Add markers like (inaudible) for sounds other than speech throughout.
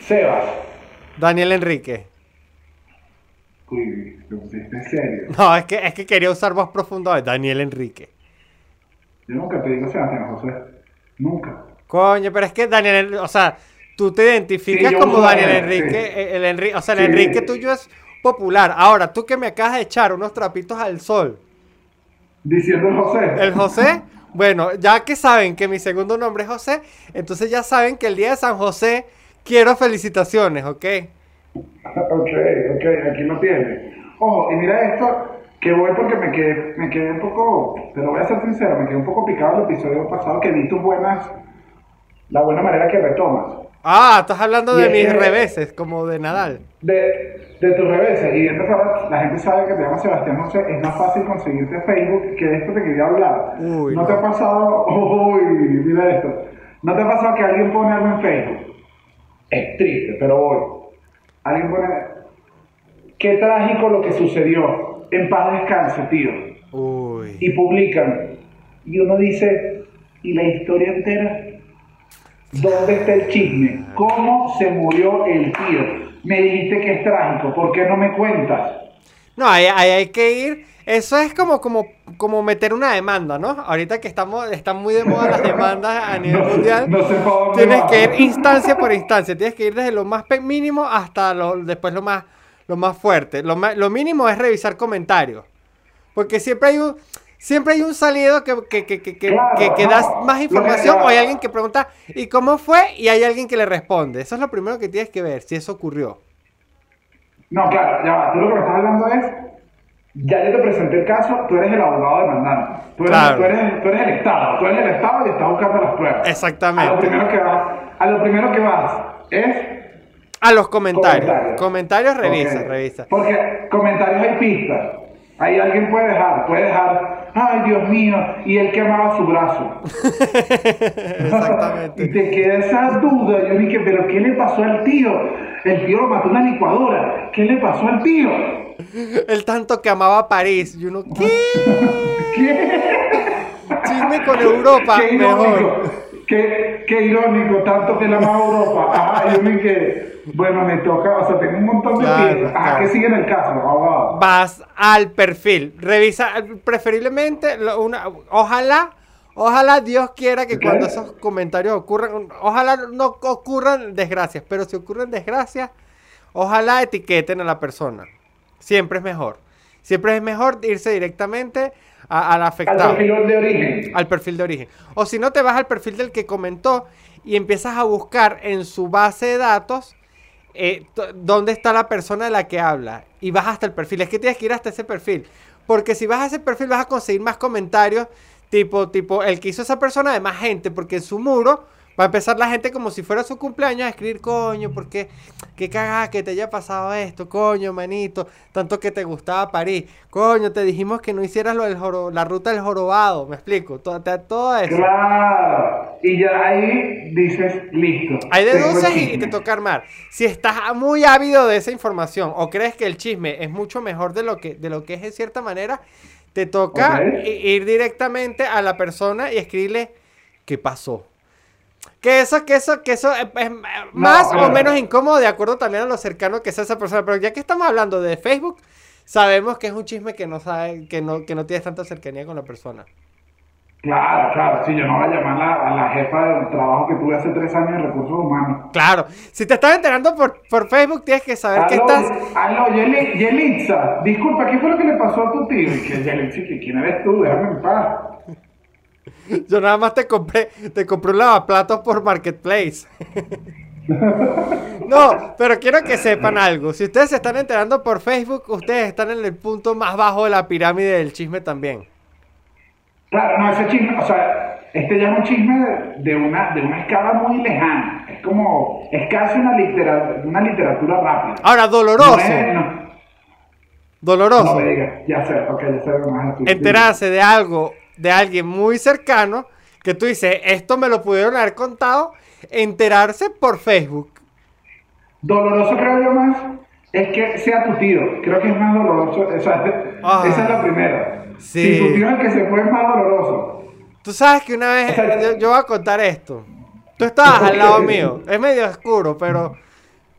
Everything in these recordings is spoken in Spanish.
Sebas. Daniel Enrique. Uy, pusiste en serio. No, es que, es que quería usar voz profunda de Daniel Enrique. Yo nunca te digo Sebastián José. Nunca. Coño, pero es que Daniel, o sea, tú te identificas Sí, como Daniel Enrique, sí. eh, el Enrique, o sea, el Sí. Enrique tuyo es popular. Ahora, tú que me acabas de echar unos trapitos al sol, Diciendo el José. el José, (laughs) bueno, ya que saben que mi segundo nombre es José, entonces ya saben que el día de San José quiero felicitaciones, ¿ok? Ok, ok, aquí lo tienes. Ojo, y mira esto, que voy porque me quedé, me quedé un poco, te lo voy a ser sincero, me quedé un poco picado el episodio pasado que vi tus buenas, la buena manera que retomas. Ah, estás hablando de mis reveses, como de Nadal. De, de tus reveses, y entonces ahora la gente sabe que te llamas Sebastián José, es más fácil conseguirte Facebook, que de esto te quería hablar. Uy, ¿No, no. te ha pasado, (laughs) uy, mira esto, ¿no te ha pasado que alguien pone algo en Facebook? Es triste, pero voy. Alguien pone, qué trágico lo que sucedió, en paz descanse, tío. Uy. Y publican, y uno dice, ¿y la historia entera? ¿Dónde está el chisme? ¿Cómo se murió el tío? Me dijiste que es trágico, ¿por qué no me cuentas? No, ahí, ahí hay que ir. Eso es como, como, como meter una demanda, ¿no? Ahorita que estamos, están muy de moda las demandas a (laughs) nivel No mundial. no sé tienes que ir instancia por instancia. Tienes que ir desde lo más mínimo hasta lo, después lo más, lo más fuerte. Lo, ma- lo mínimo es revisar comentarios. Porque siempre hay un, siempre hay un salido que, que, que, que, que, Claro, que- que no. das más información o hay alguien que pregunta ¿y cómo fue? Y hay alguien que le responde. Eso es lo primero que tienes que ver, si eso ocurrió. No, claro, ya va. Tú lo que me estás hablando es, ya yo te presenté el caso, tú eres el abogado demandante. Tú eres, Claro. tú eres, tú eres el Estado, tú eres el Estado y estás buscando las pruebas. Exactamente. A lo primero que vas, a lo primero que vas es A los comentarios. Comentarios. Comentarios, revisa. Porque comentarios hay pistas. Ahí alguien puede dejar, puede dejar, ay Dios mío, y él que amaba su brazo. (laughs) Exactamente. y te queda esa duda. Yo dije, pero ¿qué le pasó al tío? El tío lo mató una licuadora. ¿Qué le pasó al tío? El tanto que amaba París. Y uno, ¿qué? (laughs) ¿Qué? Chisme con Europa, qué mejor. Qué, qué irónico, tanto que la amaba Europa. Ajá, yo me dije, bueno, me toca, o sea, tengo un montón de Claro. Ajá, claro. ¿qué sigue en el caso, abogado? Vas al perfil. Revisa, preferiblemente, lo- una, ojalá, ojalá Dios quiera que cuando esos comentarios ocurran, ojalá no ocurran desgracias, pero si ocurren desgracias, ojalá etiqueten a la persona. Siempre es mejor. Siempre es mejor irse directamente a- al Al afectado. perfil de origen. al perfil de origen. O si no, te vas al perfil del que comentó y empiezas a buscar en su base de datos eh, dónde está la persona de la que habla. Y vas hasta el perfil. Es que tienes que ir hasta ese perfil. Porque si vas a ese perfil vas a conseguir más comentarios. Tipo, tipo, el que hizo esa persona de más gente. Porque en su muro va a empezar la gente como si fuera su cumpleaños a escribir, coño, porque qué cagada que te haya pasado esto, coño, manito, tanto que te gustaba París, coño, te dijimos que no hicieras lo del joro- la ruta del jorobado, me explico, todo, todo eso. Claro. Y ya ahí dices, listo. Ahí deduces y, y te toca armar. Si estás muy ávido de esa información o crees que el chisme es mucho mejor de lo que, de lo que es en cierta manera, te toca ir directamente a la persona y escribirle qué pasó. Que eso, que eso, que eso es, es más o menos incómodo de acuerdo también a lo cercano que sea esa persona. Pero ya que estamos hablando de Facebook, sabemos que es un chisme que no sabe, que no, que no tienes tanta cercanía con la persona. Claro, claro. Si yo no voy a llamar a la, a la jefa del trabajo que tuve hace tres años en recursos humanos. Claro, si te estás enterando por, por Facebook, tienes que saber que estás. aló, Yeli- Yelitza, disculpa, ¿qué fue lo que le pasó a tu tío? Y que Yelitza, quién eres tú, déjame en paz. (laughs) Yo nada más te compré, te compré un lavaplatos por Marketplace. (laughs) no, pero quiero que sepan algo. Si ustedes se están enterando por Facebook, ustedes están en el punto más bajo de la pirámide del chisme también. Claro, no, ese chisme, o sea, este ya es un chisme de, una, de una escala muy lejana. Es como, es casi una, litera- una literatura rápida. Ahora, doloroso. No, es- no, no Doloroso. me digas, ya sé, ok, ya sé decir. Enterarse de algo, de alguien muy cercano, que tú dices, esto me lo pudieron haber contado, enterarse por Facebook. Doloroso creo yo más es que sea tu tío. Creo que es más doloroso. O sea, Ah. esa es la primera. Sí. Si tu tío es el que se fue es más doloroso. Tú sabes que una vez, O sea, yo, yo voy a contar esto. Tú estabas al lado mío. Es medio oscuro, pero,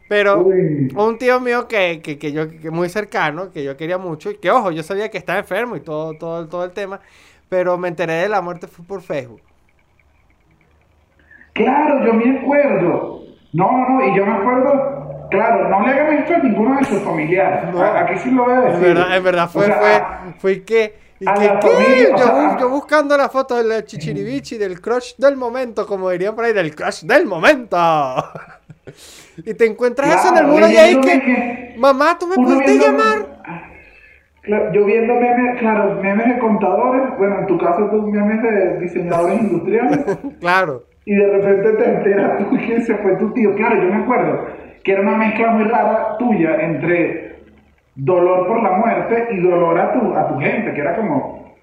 pero Uy. un tío mío que, que, que yo, que muy cercano, que yo quería mucho, y que ojo, yo sabía que estaba enfermo y todo, todo, todo el tema, pero me enteré de la muerte fue por Facebook. Claro, yo me acuerdo. No, no, no, y yo me acuerdo, claro, no le hagan esto a ninguno de sus familiares. No. A- Aquí sí lo voy a En decir. verdad, en verdad, fue, O sea, fue, fue que, y que, ¿qué? familia, yo, sea, buscando la foto del chichiribichi, del crush del momento, como dirían por ahí, del crush del momento. (laughs) y te encuentras eso en el muro y ahí que, memes, mamá, ¿tú me pudiste llamar? Claro, yo viendo memes, claro, memes de contadores, bueno, en tu caso tú memes de diseñadores industriales, (laughs) Claro. y de repente te enteras tú (laughs) que se fue tu tío. Claro, yo me acuerdo que era una mezcla muy rara tuya entre dolor por la muerte y dolor a tu, a tu gente, que era como,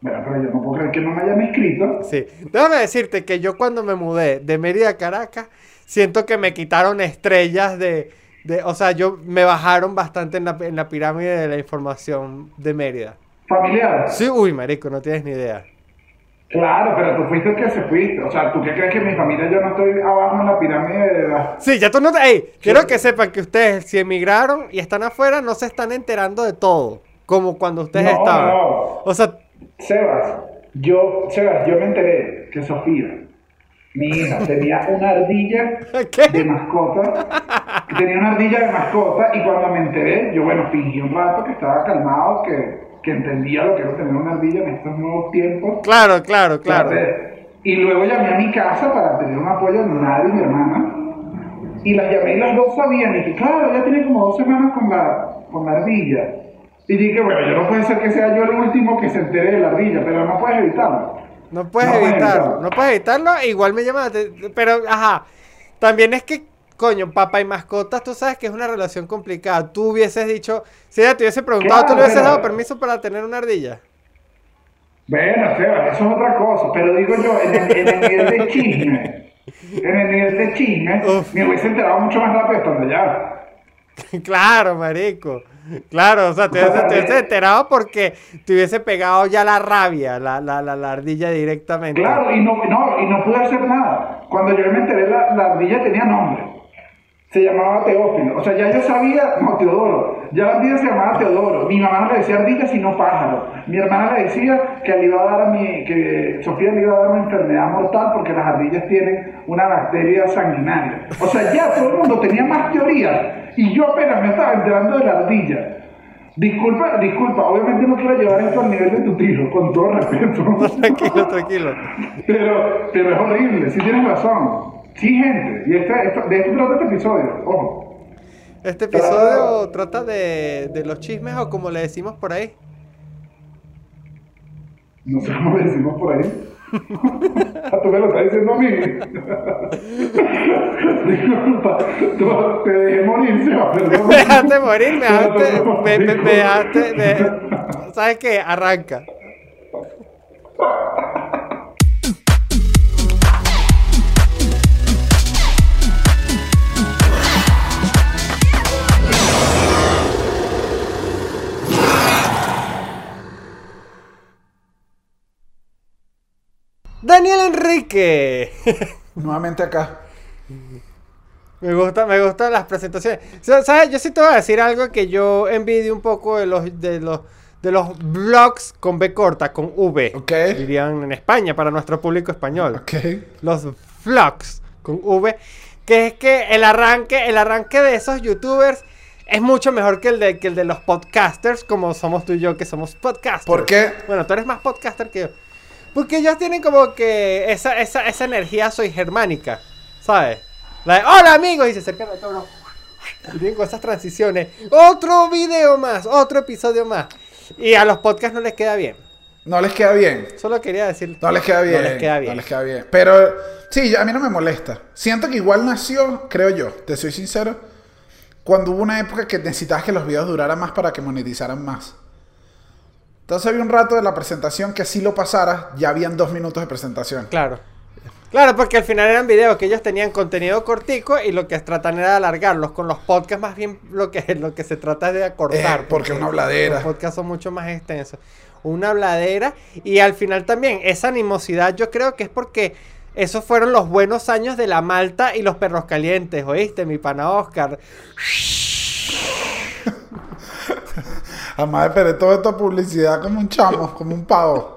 bueno, pero yo no puedo creer que no me hayan escrito. Sí. Déjame decirte que yo cuando me mudé de Mérida a Caracas, siento que me quitaron estrellas de, de o sea, yo me bajaron bastante en la, en la pirámide de la información de Mérida. Familiar. Sí, uy, marico, no tienes ni idea. Claro, pero tú fuiste el que se fuiste. O sea, ¿tú qué crees que mi familia yo no estoy abajo en la pirámide de la... Sí, ya tú no. Ey, quiero que sepan que ustedes, si emigraron y están afuera, no se están enterando de todo. Como cuando ustedes No, estaban. no. O sea, Sebas, yo, Sebas, yo me enteré que Sofía, mi hija, tenía una ardilla (laughs) ¿Qué? de mascota. Tenía una ardilla de mascota y cuando me enteré, yo bueno, fingí un rato que estaba calmado, que, que entendía lo que era tener una ardilla en estos nuevos tiempos. claro, claro, claro. Y luego llamé a mi casa para tener un apoyo de y mi hermana. Y las llamé y las dos sabían. Y dije, claro, ya tiene como dos semanas con la, con la ardilla. Y dije, bueno, yo no puede ser que sea yo el último que se entere de la ardilla, pero no puedes evitarlo. No puedes No evitarlo, no puedes evitarlo, igual me llama, pero ajá, también es que, coño, papá y mascotas, tú sabes que es una relación complicada, tú hubieses dicho, si ella te hubiese preguntado, Claro, ¿tú le hubieses pero- dado permiso para tener una ardilla? Bueno, Sebas, eso es otra cosa, pero digo yo, en el, en el nivel de chisme, en el nivel de chisme, Uf. me hubiese enterado mucho más rápido estando allá. (laughs) claro, marico, claro, o sea, te O sea, hubiese, te hubiese eh, enterado porque te hubiese pegado ya la rabia, la, la, la, la ardilla directamente. Claro, y no, no, y no pude hacer nada. Cuando yo me enteré, la, la ardilla tenía nombre. Se llamaba Teófilo. O sea, ya yo sabía, no, Teodoro. Ya la ardilla se llamaba Teodoro. Mi mamá no le decía ardilla, sino pájaro. Mi hermana le decía que le iba a dar a mi, que Sofía le iba a dar una enfermedad mortal porque las ardillas tienen una bacteria sanguinaria. O sea, ya todo el mundo tenía más teorías. Y yo apenas me estaba enterando de la ardilla. Disculpa, disculpa, obviamente no quiero llevar esto al nivel de tu tío, con todo respeto. (laughs) tranquilo, tranquilo. Pero, pero es horrible, sí tienes razón. Sí, gente, y este, esto- de esto trata este episodio, ojo. Este episodio trata de, de los chismes o como le decimos por ahí. No sé cómo le decimos por ahí. Ah, (laughs) Tú me lo estás diciendo a mí. Disculpa, tú- te dejé morir, Seba, perdón. (laughs) Me dejaste morir, me dejaste, me, me, me dejaste, ¿sabes qué? Arranca. Daniel Enrique. (laughs) Nuevamente acá. Me gusta, me gustan las presentaciones. Sa- ¿Sabes? Yo sí te voy a decir algo que yo envidio un poco de los de los de los blogs con B corta, con V. Ok. Dirían en España para nuestro público español. Ok. Los vlogs con V, que es que el arranque, el arranque de esos youtubers es mucho mejor que el de que el de los podcasters, como somos tú y yo que somos podcasters. ¿Por qué? Bueno, tú eres más podcaster que yo. Porque ellos tienen como que esa, esa, esa energía soy germánica, ¿sabes? La de, hola amigos, y se acercan a todo. Y tienen esas transiciones. Otro video más, otro episodio más. Y a los podcasts no les queda bien. No les queda bien. Solo quería decir. No les queda bien. No les queda bien. No les queda bien. Pero sí, a mí no me molesta. Siento que igual nació, creo yo, te soy sincero, cuando hubo una época que necesitabas que los videos duraran más para que monetizaran más. Entonces había un rato de la presentación que si lo pasaras, ya habían dos minutos de presentación. Claro. Claro, porque al final eran videos que ellos tenían contenido cortico y lo que tratan era de alargarlos. Con los podcasts más bien lo que, (laughs) lo que se trata es de acortar. Eh, porque es una habladera. Los podcasts son mucho más extensos. una habladera. Y al final también, esa animosidad yo creo que es porque esos fueron los buenos años de la malta y los perros calientes, ¿oíste? Mi pana Oscar. (laughs) Además esperé toda esta publicidad como un chamo, como un pavo.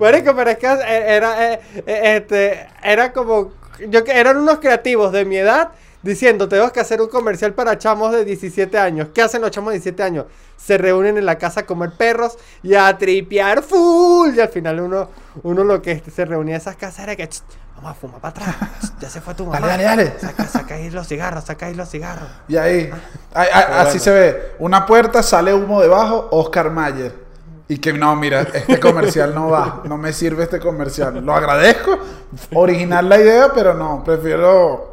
Marico, pero es que era, eh, eh, este, era como. Yo, eran unos creativos de mi edad diciendo: Tengo que hacer un comercial para chamos de 17 años. ¿Qué hacen los chamos de 17 años? Se reúnen en la casa a comer perros y a tripear full. Y al final, uno, uno lo que se reunía en esas casas era que. "Ch, Vamos a fumar para atrás. Ya se fue tu mamá. Dale, dale, dale. Saca, saca ahí los cigarros, saca ahí los cigarros. Y ahí, ahí- ahí- así bueno. se ve. Una puerta, sale humo debajo, Oscar Mayer. Y que no, mira, este comercial no va. No me sirve este comercial. Lo agradezco. Original la idea, pero no, prefiero.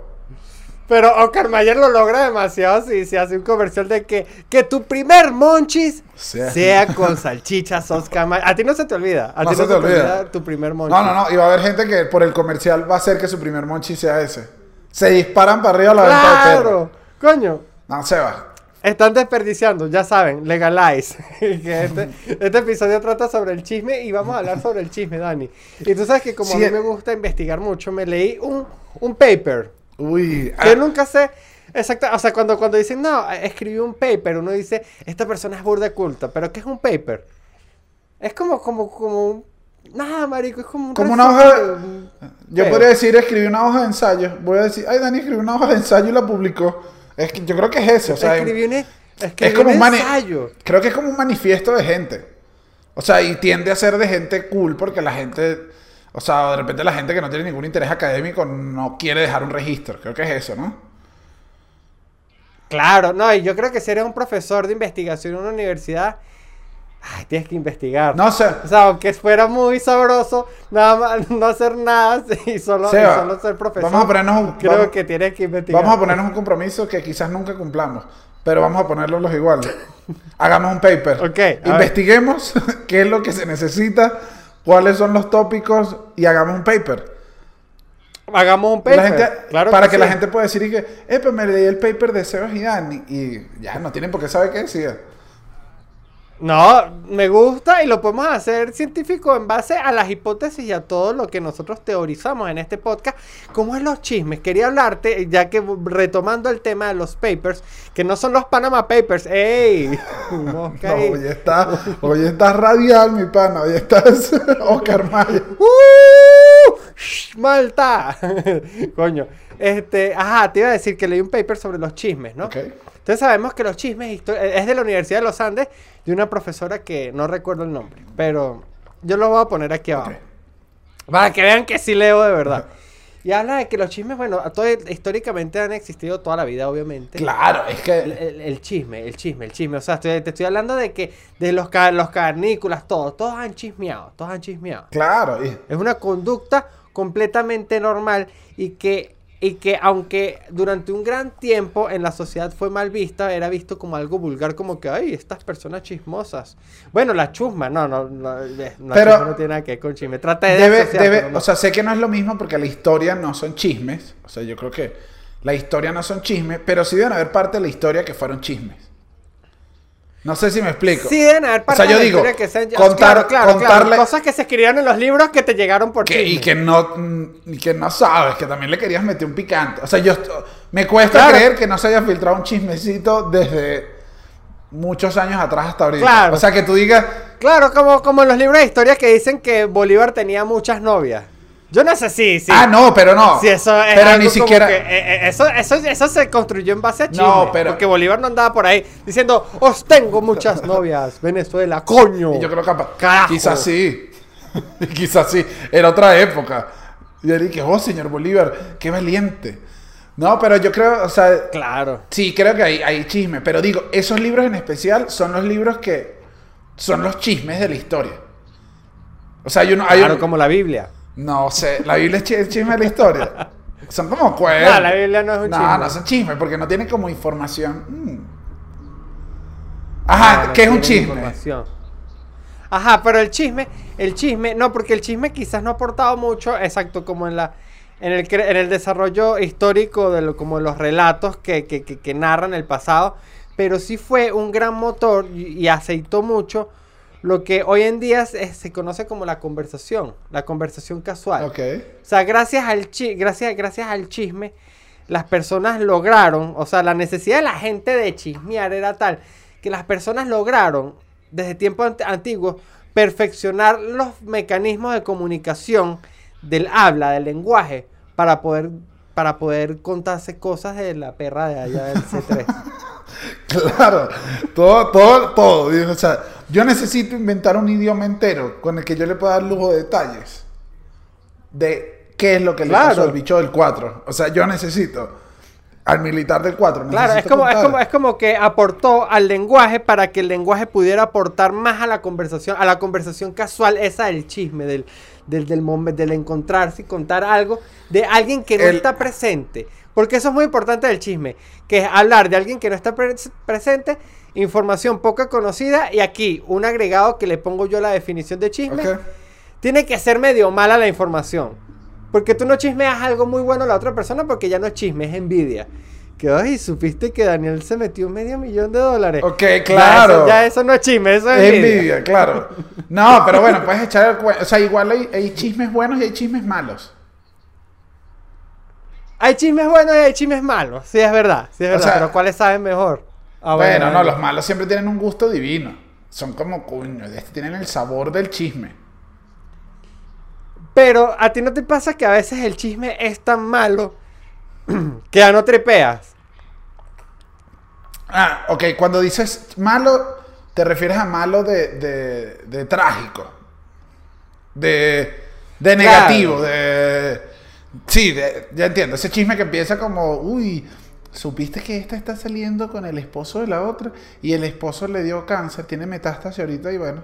Pero Oscar Mayer lo logra demasiado si se hace un comercial de que, que tu primer monchis Sea- sea, con salchichas Oscar Mayer. A ti no se te olvida. A No ti se te olvida. tu primer monchis. No, no, no. Y va a haber gente que por el comercial va a hacer que su primer monchi sea ese. Se disparan para arriba a la venta de perro. Claro, coño. No, se va. Están desperdiciando, ya saben, legalize. (laughs) que este, (laughs) este episodio trata sobre el chisme y vamos a hablar sobre el chisme, Dani. Y tú sabes que como Sí, a mí eh. me gusta investigar mucho, me leí un, un paper. Uy. Que ah, nunca sé. Exacto, o sea, cuando, cuando dicen, no, escribí un paper, uno dice, esta persona es burda culta, pero ¿qué es un paper? Es como, como, como, un- nada, marico, es como un Como una hoja de- Yo podría decir, escribí una hoja de ensayo. Voy a decir, ay, Dani escribió una hoja de ensayo y la publicó. Es que yo creo que es eso. O sea, escribí un, es escribí como un un mani- ensayo. Creo que es como un manifiesto de gente. O sea, y tiende a ser de gente cool porque la gente. O sea, de repente la gente que no tiene ningún interés académico no quiere dejar un registro. Creo que es eso, ¿no? Claro, no, y yo creo que si eres un profesor de investigación en una universidad, ay, tienes que investigar. No sé. O sea, aunque fuera muy sabroso, nada más (laughs) no hacer nada (laughs) y solo, y solo ser profesor. vamos a ponernos un- Creo vamos- que tienes que investigar. Vamos a ponernos un compromiso que quizás nunca cumplamos. Pero vamos a ponerlo los igual. (laughs) Hagamos un paper. Ok. Investiguemos qué es lo que se necesita, cuáles son los tópicos y hagamos un paper. Hagamos un paper. gente- claro para que, la sí. gente pueda decir y que, eh, pues me leí el paper de Sebas y Dani y ya no tienen por qué saber qué decía. No, me gusta y lo podemos hacer científico en base a las hipótesis y a todo lo que nosotros teorizamos en este podcast. ¿Cómo es los chismes? Quería hablarte, ya que retomando el tema de los papers, que no son los Panama Papers. ¡Ey! (laughs) Mosca No, hoy está, hoy está radial, mi pana, hoy estás (laughs) Oscar Mayer. ¡Uh! ¡Malta! (laughs) Coño. Este, ajá, te iba a decir que leí un paper sobre los chismes, ¿no? Ok. Entonces sabemos que los chismes histo- es de la Universidad de los Andes, de una profesora que no recuerdo el nombre, pero yo lo voy a poner aquí abajo. Para que vean que sí leo de verdad. (laughs) Y habla de que los chismes, bueno, todo- históricamente han existido toda la vida, obviamente. Claro, es que el- el chisme, el chisme, el chisme. O sea, estoy- te estoy hablando de que de los, los carnícolas, todos, todos han chismeado, todos han chismeado. Claro, y- Es una conducta completamente normal y que, y que aunque durante un gran tiempo en la sociedad fue mal vista, era visto como algo vulgar, como que, ay, estas personas chismosas. Bueno, la chusma, no, no, no, eh, la Pero- chusma no tiene nada que ver con chisme. Trata de debe, asociar, debe- pero no. o sea, sé que no es lo mismo porque la historia no son chismes. O sea, yo creo que la historia no son chismes, pero sí deben haber parte de la historia que fueron chismes. No sé si me explico. Sí, deben haber O partes sea, yo digo, que sean contar- claro, claro, claro, contarle- cosas que se escribieron en los libros que te llegaron por Que- y que no mm, y que no sabes, que también le querías meter un picante. O sea, yo me cuesta creer que no se haya filtrado un chismecito desde muchos años atrás hasta ahorita. Claro. O sea, que tú digas, Claro, como, como en los libros de historia que dicen que Bolívar tenía muchas novias. Yo no sé si, si, ah, no, pero no. si eso es pero ni siquiera que, eh, eh, eso, eso, eso se construyó en base a chisme. No, pero- Porque Bolívar no andaba por ahí diciendo, os tengo muchas novias, Venezuela, coño. Y yo creo que Carajo. quizás sí. (laughs) quizás sí. Era otra época. Y él dije, oh, señor Bolívar, qué valiente. No, pero yo creo, o sea, Claro. sí, creo que hay, hay chisme. Pero digo, esos libros en especial son los libros que son los chismes de la historia. O sea, hay uno, hay Claro, un- como la Biblia. No sé, la Biblia es chi- chisme de la historia. Son como cuentos. No, la Biblia no es un No, chisme. no son chismes porque no tienen como información. Mm. Ajá, No, no ¿qué es un chisme? información. Ajá, pero el chisme, el chisme, no, porque el chisme quizás no ha aportado mucho, exacto, como en la en el, en el desarrollo histórico de lo, como los relatos que, que, que- que narran el pasado, pero sí fue un gran motor y, y aceitó mucho lo que hoy en día se, se conoce como la conversación, la conversación casual. Ok. O sea, gracias al, chi- gracias, gracias al chisme, las personas lograron, o sea, la necesidad de la gente de chismear era tal que las personas lograron, desde tiempos ant- antiguos, perfeccionar los mecanismos de comunicación del habla, del lenguaje, para poder, para poder contarse cosas de la perra de allá del C3. (laughs) Claro, todo, todo, todo. O sea, yo necesito inventar un idioma entero con el que yo le pueda dar lujo de detalles de qué es lo que le pasó al bicho del 4. O sea, yo necesito al militar del 4. Claro, es como, es, como, es como que aportó al lenguaje para que el lenguaje pudiera aportar más a la conversación, a la conversación casual, esa del chisme, del, del, del, del encontrarse y contar algo de alguien que no El- está presente. Porque eso es muy importante del chisme, que es hablar de alguien que no está pre- presente, información poca conocida, y aquí un agregado que le pongo yo la definición de chisme, tiene que ser medio mala la información. Porque tú no chismeas algo muy bueno a la otra persona porque ya no es chisme, es envidia. Que, ay, supiste que Daniel se metió medio millón de dólares. Ok, Ya claro. eso, ya eso no es chisme, eso es Es envidia. envidia, claro. No, pero bueno, puedes echar el cuento. O sea, igual hay, hay chismes buenos y hay chismes malos. Hay chismes buenos y hay chismes malos. Sí, es verdad. Sí, es O verdad. sea- pero ¿cuáles saben mejor? Ah, bueno, no, los malos siempre tienen un gusto divino. Son como, coño, este tienen el sabor del chisme. Pero a ti no te pasa que a veces el chisme es tan malo (clears throat) que ya no tripeas. Ah, ok, cuando dices malo, te refieres a malo de, de, de trágico. De, de negativo, de... Sí, de- ya entiendo. Ese chisme que empieza como, uy, supiste que esta está saliendo con el esposo de la otra y el esposo le dio cáncer, tiene metástasis ahorita y bueno.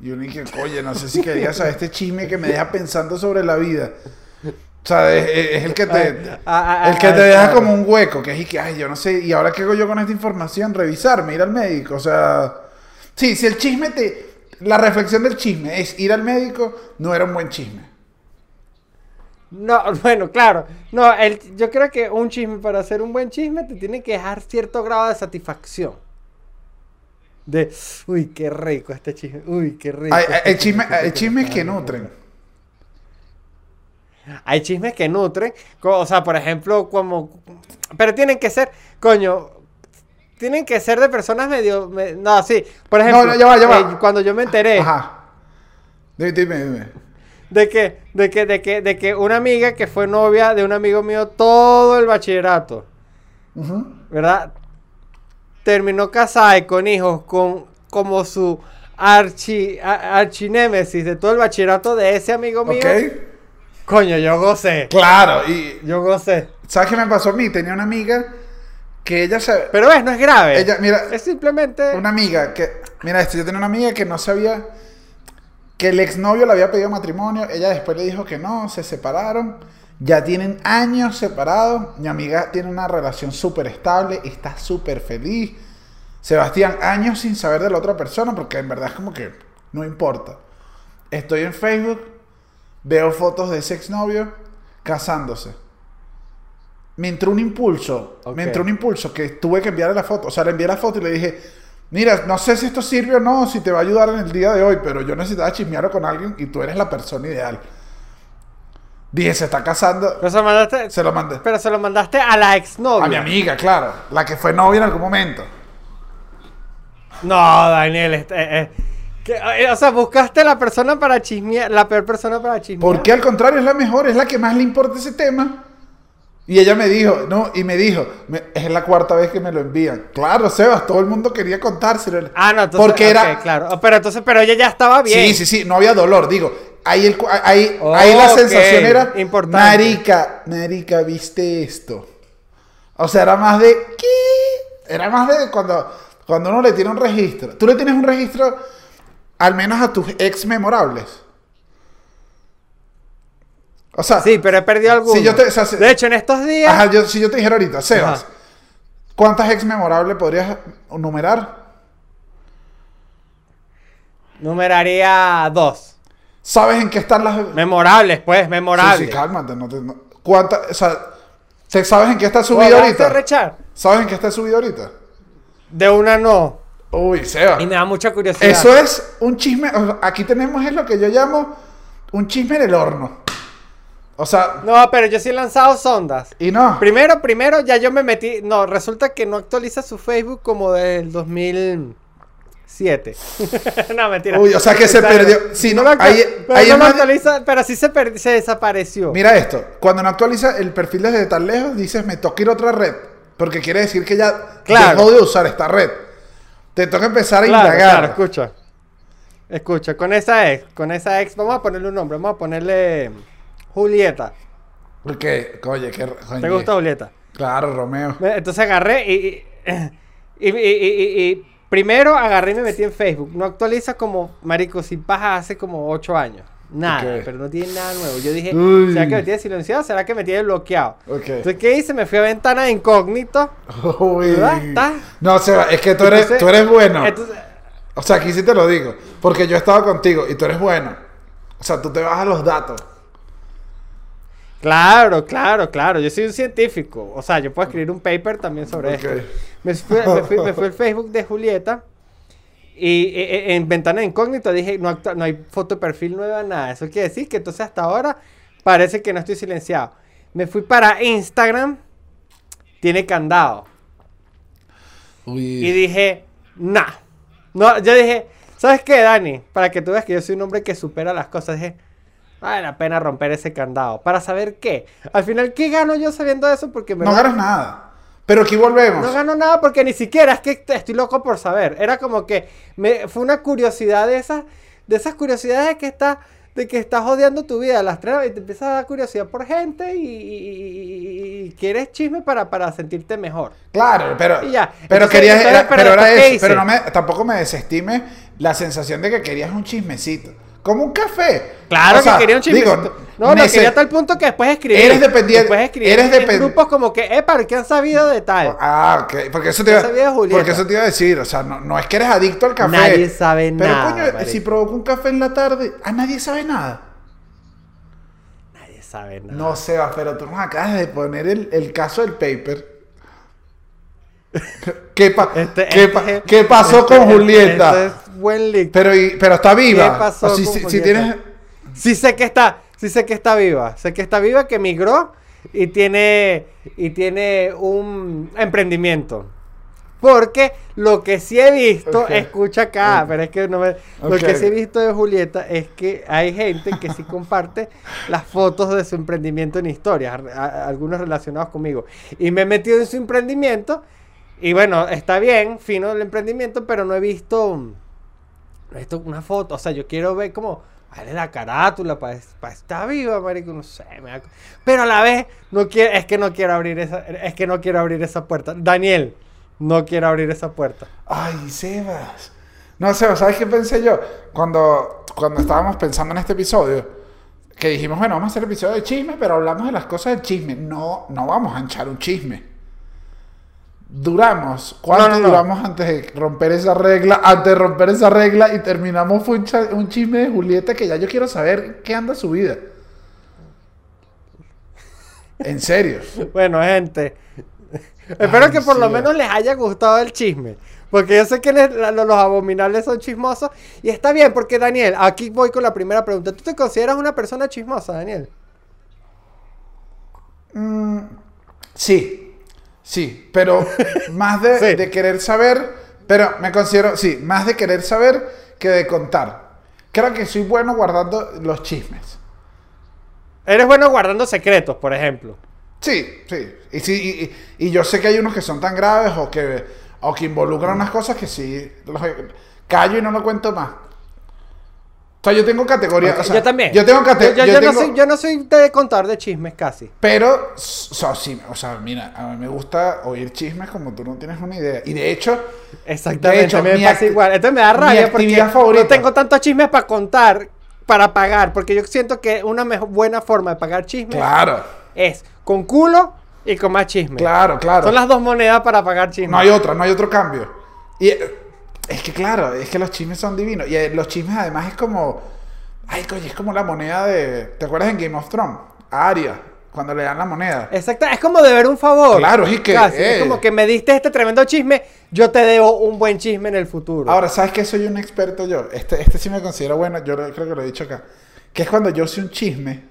Y uno dice, oye, no sé si querías saber este chisme que me deja pensando sobre la vida. O sea, es, el que te, Ah, ah, el que ah, te deja como un hueco, que es y que, ay, yo no sé, ¿y ahora qué hago yo con esta información? Revisarme, ir al médico, o sea... Sí, si el chisme te... La reflexión del chisme es ir al médico, no era un buen chisme. No, (laughs) bueno, claro. No, el, yo creo que un chisme, para hacer un buen chisme, te tiene que dejar cierto grado de satisfacción. De, uy, qué rico este chisme. Uy, qué rico. Hay, este hay- hay chisme- chisme, hay qué chismes que nutren. Hay chismes que nutren. O sea, por ejemplo, como. Pero tienen que ser, coño. Tienen que ser de personas medio. me- no, sí. Por ejemplo, no, ya va, ya va. eh, cuando yo me enteré Ajá. Dime, dime, dime. De que, de que, de que, de que una amiga que fue novia de un amigo mío todo el bachillerato. ¿verdad? Terminó casada y con hijos con como su archi, a- archinémesis de todo el bachillerato de ese amigo mío. Ok. Coño, yo gocé. Claro, y... Yo gocé. ¿Sabes qué me pasó a mí? Tenía una amiga que ella se... Pero ves, no es grave. Ella, mira, es simplemente. Una amiga que, mira esto, yo tenía una amiga que no sabía que el exnovio le había pedido matrimonio, ella después le dijo que no, se separaron, ya tienen años separados, mi amiga tiene una relación súper estable, está súper feliz, Sebastián, años sin saber de la otra persona, porque en verdad es como que no importa. Estoy en Facebook, veo fotos de ese exnovio casándose. Me entró un impulso, Ok. me entró un impulso que tuve que enviarle la foto. O sea, le envié la foto y le dije, mira, no sé si esto sirve o no, si te va a ayudar en el día de hoy, pero yo necesitaba chismear con alguien y tú eres la persona ideal. Dije, se está casando, Pero se lo mandaste, se lo mandé. pero se lo mandaste a la exnovia. A mi amiga, claro, la que fue novia en algún momento. No, Daniel, este, eh, eh, que, eh, o sea, buscaste la persona para chismear, la peor persona para chismear. Porque al contrario es la mejor, es la que más le importa ese tema. Y ella me dijo, no, y me dijo, me- es la cuarta vez que me lo envían. Claro, Sebas, todo el mundo quería contárselo. Ah, no, entonces. Porque era, claro. Oh, Pero entonces, pero ella ya estaba bien. Sí, sí, sí, no había dolor, digo. Ahí, el, ahí, ahí la sensación era, importante. marica, marica, ¿viste esto? O sea, era más de, ¿qué? Era más de cuando, cuando uno le tiene un registro. Tú le tienes un registro, al menos a tus ex memorables. O sea, Sí, pero he perdido alguno. Si yo te- o sea, si- de hecho, en estos días. ajá, yo- si yo te dijera ahorita, Sebas, Ajá. ¿cuántas ex memorables podrías numerar? Numeraría dos. ¿Sabes en qué están las... Memorables, pues, memorables. Sí, sí, cálmate. No te, no- ¿Cuánta, o sea, ¿te- ¿sabes en qué está subido ¿Podrás ahorita? rechar? ¿Sabes en qué está subido ahorita? De una no. Uy, Seba. Y me da mucha curiosidad. Eso es un chisme. Aquí tenemos es lo que yo llamo un chisme en el horno. O sea, No, pero yo sí he lanzado sondas. y no. Primero, primero, ya yo me metí. No, resulta que no actualiza su Facebook como del 2007. (laughs) no, mentira. Uy, o sea que se perdió. Sí, no, actu- ahí- pero ahí no lo actualiza, pero sí se, per- se desapareció. Mira esto. Cuando no actualiza el perfil desde tan lejos, dices me toca ir a otra red. Porque quiere decir que ya Claro. dejó de usar esta red. Te toca empezar a claro, indagar. claro, escucha. Escucha, con esa ex, con esa ex, vamos a ponerle un nombre, vamos a ponerle Julieta. Porque, oye, que. ¿Te gusta Julieta? Claro, Romeo. Me- Entonces agarré y, y, y- primero agarré y me metí en Facebook. No actualiza como, marico, sin paja hace como 8 años. Nada, pero no tiene nada nuevo. Yo dije, Uy. ¿será que me tiene silenciado? ¿Será que me tiene bloqueado? Ok. Entonces, ¿qué hice? Me fui a ventana de incógnito. Uy. ¿Verdad? No, Seba, es que tú eres, Entonces- tú eres bueno. Entonces, O sea, aquí sí te lo digo. Porque yo he estado contigo y tú eres bueno. O sea, tú te vas a los datos. Claro, claro, claro. Yo soy un científico. O sea, yo puedo escribir un paper también sobre Ok. esto. Me fui, me fui- me fui al Facebook de Julieta. Y en ventana de incógnito dije, no hay foto de perfil nueva, nada. Eso quiere decir que entonces hasta ahora parece que no estoy silenciado. Me fui para Instagram, tiene candado. Uy. Y dije, nah. No, yo dije, ¿sabes qué, Dani? Para que tú veas que yo soy un hombre que supera las cosas. Dije, vale la pena romper ese candado. ¿Para saber qué? Al final, ¿qué gano yo sabiendo eso? Porque me No ganas nada. Pero aquí volvemos. no gano nada porque ni siquiera es que estoy loco por saber. Era como que me, fue una curiosidad de esas, de esas curiosidades de que está, de que estás odiando tu vida a las tres y te empiezas a dar curiosidad por gente y, y- y- quieres chisme para, para sentirte mejor. Claro, pero, Y ya. pero Entonces, querías, era- pero pero era después, ¿qué eso, pero no me, tampoco me desestime la sensación de que querías un chismecito, como un café. Claro O sea, que quería un chisme. digo, no, no, nece- quería a tal punto que después escribí. Eres dependiente- Después escribí eres grupos como que, epa, ¿qué han sabido de tal? Ah, ok, porque eso te iba, porque eso te iba a decir, o sea, no, no es que eres adicto al café. Nadie sabe pero nada, coño, marico. si provoca un café en la tarde, a nadie sabe nada. Nadie sabe nada. No, Seba, pero tú nos acabas de poner el, el caso del paper. (laughs) ¿Qué, pa- Este- qué este pa- qué pasó este- con Julieta? Buen leak. Pero, y- pero está viva. ¿Qué pasó si, con si- si Julieta? tienes. Sí sé que está, sí sé que está viva. Sé que está viva, que migró y tiene y tiene un emprendimiento. Porque lo que sí he visto, escucha acá, pero es que no me, lo que sí he visto de Julieta es que hay gente que sí comparte las fotos de su emprendimiento en historias, a- a- algunos relacionados conmigo. Y me he metido en su emprendimiento y bueno, está bien, fino el emprendimiento, pero no he visto visto una foto, o sea, yo quiero ver como Vale la carátula para estar viva, marico, no sé. me da Pero a la vez, no quiero, es que no quiero abrir esa, es que no quiero abrir esa puerta. Daniel, no quiero abrir esa puerta. Ay, Sebas. No, Sebas, ¿sabes qué pensé yo? Cuando, cuando estábamos pensando en este episodio, que dijimos, bueno, vamos a hacer episodio de chisme, pero hablamos de las cosas del chisme. No, no vamos a echar un chisme. Duramos. ¿Cuánto No, no, no. duramos antes de romper esa regla? Antes de romper esa regla y terminamos fue un, chisme de Julieta que ya yo quiero saber qué anda su vida. En serio. (laughs) Bueno, gente. Espero que por lo menos les haya gustado el chisme. Porque yo sé que les- los abominables son chismosos. Y está bien, porque Daniel, aquí voy con la primera pregunta. ¿Tú te consideras una persona chismosa, Daniel? Mm, sí, sí, pero (laughs) más de, Sí. de querer saber, pero me considero, sí, más de querer saber que de contar. Creo que soy bueno guardando los chismes. Eres bueno guardando secretos, por ejemplo. Sí, sí. Y, sí, y, y- y yo sé que hay unos que son tan graves o que, o que involucran unas cosas que sí, los- callo y no lo cuento más. O sea, yo tengo categoría. Ok, o sea, yo también. Yo tengo Yo, categoría. yo- no soy, yo no soy de contar de chismes casi. Pero, o sea, sí, o sea, mira, a mí me gusta oír chismes como tú no tienes una idea. Y de hecho, Exactamente, De hecho, a mí me pasa igual. Entonces me da rabia porque favorita. no tengo tantos chismes para contar, para pagar. Porque yo siento que una buena forma de pagar chismes claro, es con culo y con más chismes. claro, claro. Son las dos monedas para pagar chismes. No hay otra, no hay otro cambio. Y es que claro, es que los chismes son divinos. Y eh, los chismes además es como. Ay, coño, es como la moneda de. ¿Te acuerdas en Game of Thrones? Aria. cuando le dan la moneda. Exacto, es como deber un favor. Claro, y que, Casi, eh. Es como que me diste este tremendo chisme, yo te debo un buen chisme en el futuro. Ahora, ¿sabes qué soy un experto yo? Este, este sí me considero bueno, yo creo que lo he dicho acá. Que es cuando yo sé un chisme.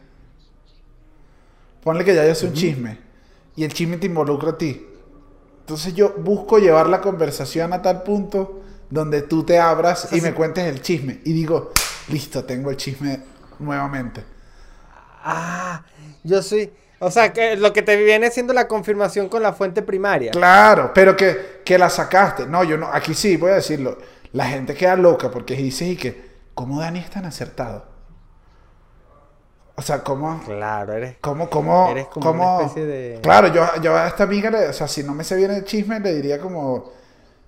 Ponle que ya yo sé un chisme. Y el chisme te involucra a ti. Entonces yo busco llevar la conversación a tal punto donde tú te abras y me cuentes el chisme. Y digo, listo, tengo el chisme nuevamente. Ah, yo soy. O sea, que lo que te viene siendo la confirmación con la fuente primaria. Claro, pero que, que la sacaste. No, yo no, aquí sí, voy a decirlo. La gente queda loca porque dice y que, ¿cómo Dani es tan acertado? O sea, ¿cómo, Claro, eres. cómo, cómo, Eres como cómo- una especie de- Claro, yo, yo a esta amiga, le- o sea, si no me se viene el chisme, le diría como,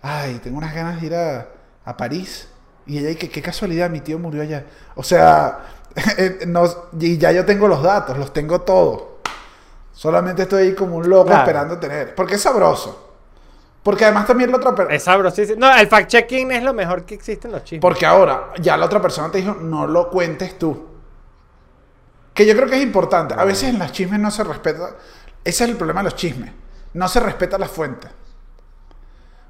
ay, tengo unas ganas de ir a, a París. Y ella, y que qué casualidad, mi tío murió allá. O sea, (laughs) eh, no, y ya yo tengo los datos, los tengo todos. Solamente estoy ahí como un loco Claro. esperando tener. Porque es sabroso. Porque además también la otra persona. Es sabrosísimo. No, el fact-checking es lo mejor que existe en los chismes. Porque ahora ya la otra persona te dijo, no lo cuentes tú. Que yo creo que es importante. A veces en los chismes no se respeta. Ese es el problema de los chismes. No se respeta la fuente.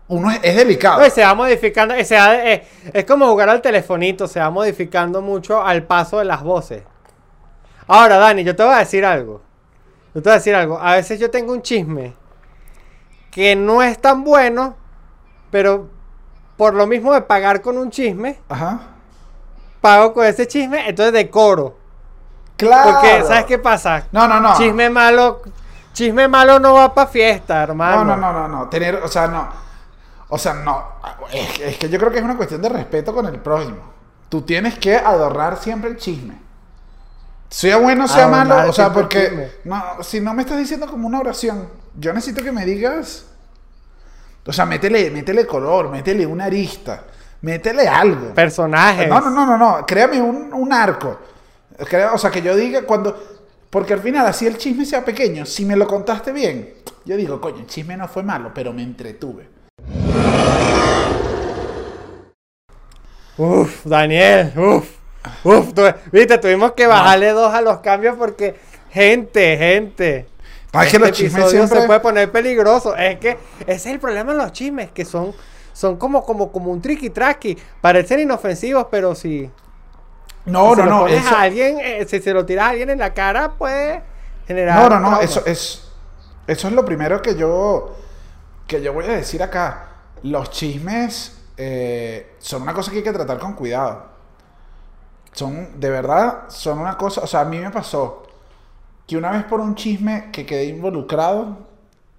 Uno es, es delicado. No, y se va modificando. se va- eh, es como jugar al telefonito, se va modificando mucho al paso de las voces. Ahora, Dani, yo te voy a decir algo. Yo te voy a decir algo. A veces yo tengo un chisme que no es tan bueno, pero por lo mismo de pagar con un chisme, Ajá. pago con ese chisme, entonces decoro. Claro. Porque, ¿sabes qué pasa? No, no, no. Chisme malo, chisme malo no va para fiesta, hermano. No, no, no, no, no. Tener, o sea, no. O sea, no. Es, que- es que yo creo que es una cuestión de respeto con el prójimo. Tú tienes que adornar siempre el chisme. Sea bueno, sea Adornar malo. O sea, porque no, si no me estás diciendo como una oración, yo necesito que me digas. O sea, métele, métele color, métele una arista, métele algo. Personajes. No, no, no, no, no. Créame un, un arco. O sea, que yo diga cuando. Porque al final, así el chisme sea pequeño, si me lo contaste bien, yo digo, coño, el chisme no fue malo, pero me entretuve. Uf, Daniel, uf, uf, tu- viste, tuvimos que bajarle dos a los cambios porque, gente, gente. Es que este los chismes episodio siempre- se puede poner peligroso. Es que ese es el problema de los chismes, que son, son como, como, como un tricky tracky. Parecen inofensivos, pero si, No, si no, no. pones Eso, a alguien, eh, si se lo tiras a alguien en la cara, puede generar. no, no, no. Eso es. Eso es lo primero que yo. Que yo voy a decir acá. Los chismes eh, son una cosa que hay que tratar con cuidado. Son, de verdad, son una cosa. O sea, a mí me pasó que una vez por un chisme que quedé involucrado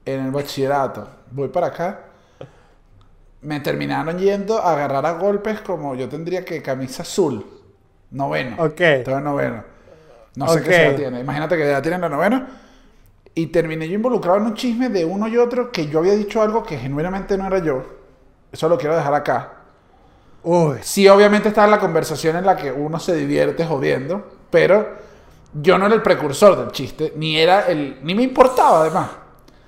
en el bachillerato, voy para acá, me terminaron yendo a agarrar a golpes como yo tendría que camisa azul, noveno. Ok. Todo noveno. No sé qué edad tiene. Imagínate que ya tienen la novena. Y terminé yo involucrado en un chisme de uno y otro que yo había dicho algo que genuinamente no era yo. Eso lo quiero dejar acá. Uy, Sí, obviamente estaba la conversación en la que uno se divierte jodiendo, pero yo no era el precursor del chiste, ni era el, ni me importaba además.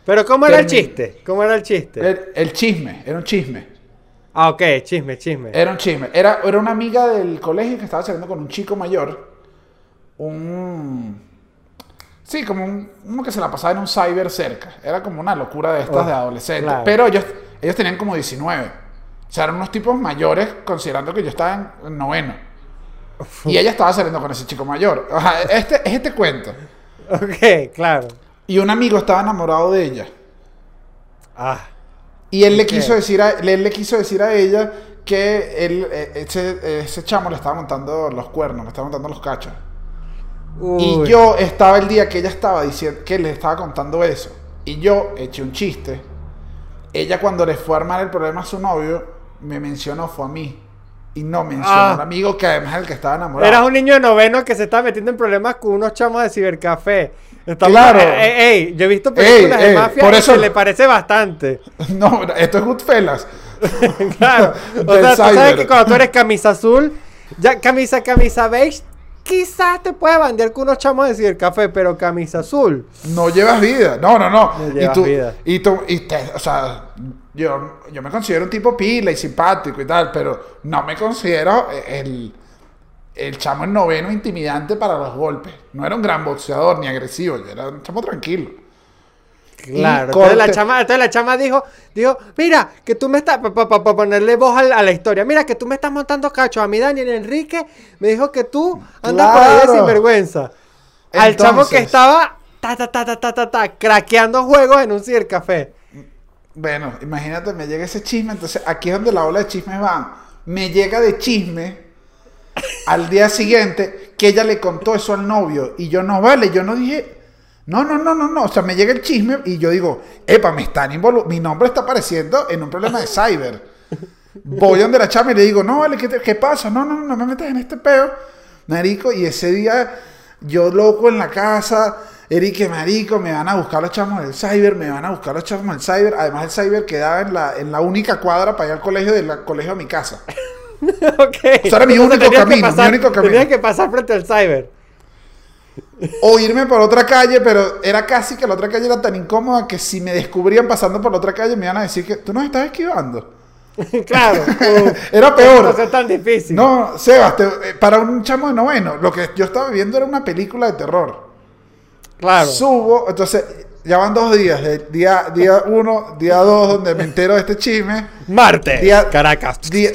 pero ¿cómo era el Termi- chiste? ¿Cómo era el chiste? El, el chisme, era un chisme. Ah, ok, chisme, chisme. Era un chisme. Era, era una amiga del colegio que estaba saliendo con un chico mayor. Un. Sí, como un, uno que se la pasaba en un cyber cerca. Era como una locura de estas Oh, de adolescentes. claro. Pero ellos, ellos tenían como 19. O sea, eran unos tipos mayores considerando que yo estaba en, en noveno. Y ella estaba saliendo con ese chico mayor. O sea, este, es este cuento. Ok, claro. Y un amigo estaba enamorado de ella. Ah. Y él le quiso decir a, él le quiso decir a ella que él, eh, ese, ese chamo le estaba montando los cuernos, le estaba montando los cachos. Y Uy. yo estaba el día que ella estaba diciendo que le estaba contando eso. Y yo eché un chiste. Ella cuando le fue a armar el problema a su novio, me mencionó, fue a mí. Y no mencionó Ah. al amigo que además es el que estaba enamorado. Eras un niño de noveno que se está metiendo en problemas con unos chamos de cibercafé. Estamos- Claro. Eh, eh, ey, yo he visto películas Ey, de ey, mafia por y eso- se le parece bastante. (laughs) No, esto es Goodfellas. (laughs) claro. (laughs) O sea, tú sabes que cuando tú eres camisa azul, ya camisa, camisa beige, quizás te puedes bandear con unos chamos de cibercafé, pero camisa azul. No llevas vida. No, no, no. No y llevas tú, vida. Y tú, y te- o sea, yo, yo me considero un tipo pila y simpático y tal, pero no me considero el, el chamo en noveno intimidante para los golpes. No era un gran boxeador ni agresivo, yo era un chamo tranquilo. Claro, entonces la, chama, entonces la chama dijo, dijo, mira, que tú me estás, para ponerle voz a, la historia, mira, que tú me estás montando cacho. A mí Daniel Enrique me dijo que tú andas por ahí de sinvergüenza. Al chamo que estaba, ta, ta, ta, ta, ta, ta, ta, craqueando juegos en un cibercafé. Bueno, imagínate, me llega ese chisme, entonces aquí es donde la ola de chismes van. Me llega de chisme al día siguiente que ella le contó eso al novio y yo no vale, yo no dije, no, no, no, no, no, o sea, me llega el chisme y yo digo, epa, me están involucrando, mi nombre está apareciendo en un problema de cyber. Voy donde la chama y le digo, no, vale, ¿qué, te- qué pasa? No, no, no, no me metas en este peo, marico, y ese día yo loco en la casa, Eric, marico, me van a buscar los chamos del cyber, me van a buscar los chamos del cyber. Además, el cyber quedaba en la, en la única cuadra para ir al colegio del colegio a mi casa. (laughs) ok. Ese era mi único camino, mi único camino. Tenías que pasar frente al cyber. O irme por otra calle, pero era casi que la otra calle era tan incómoda que si me descubrían pasando por la otra calle me iban a decir que tú nos estás esquivando. (laughs) claro. (laughs) Era peor. No es tan difícil. No, Sebas, te- eh, para un chamo de noveno, lo que yo estaba viviendo era una película de terror. Claro. Subo, entonces ya van dos días, el día, día uno, día dos, donde me entero de este chisme. Marte. Día- Caracas. Día,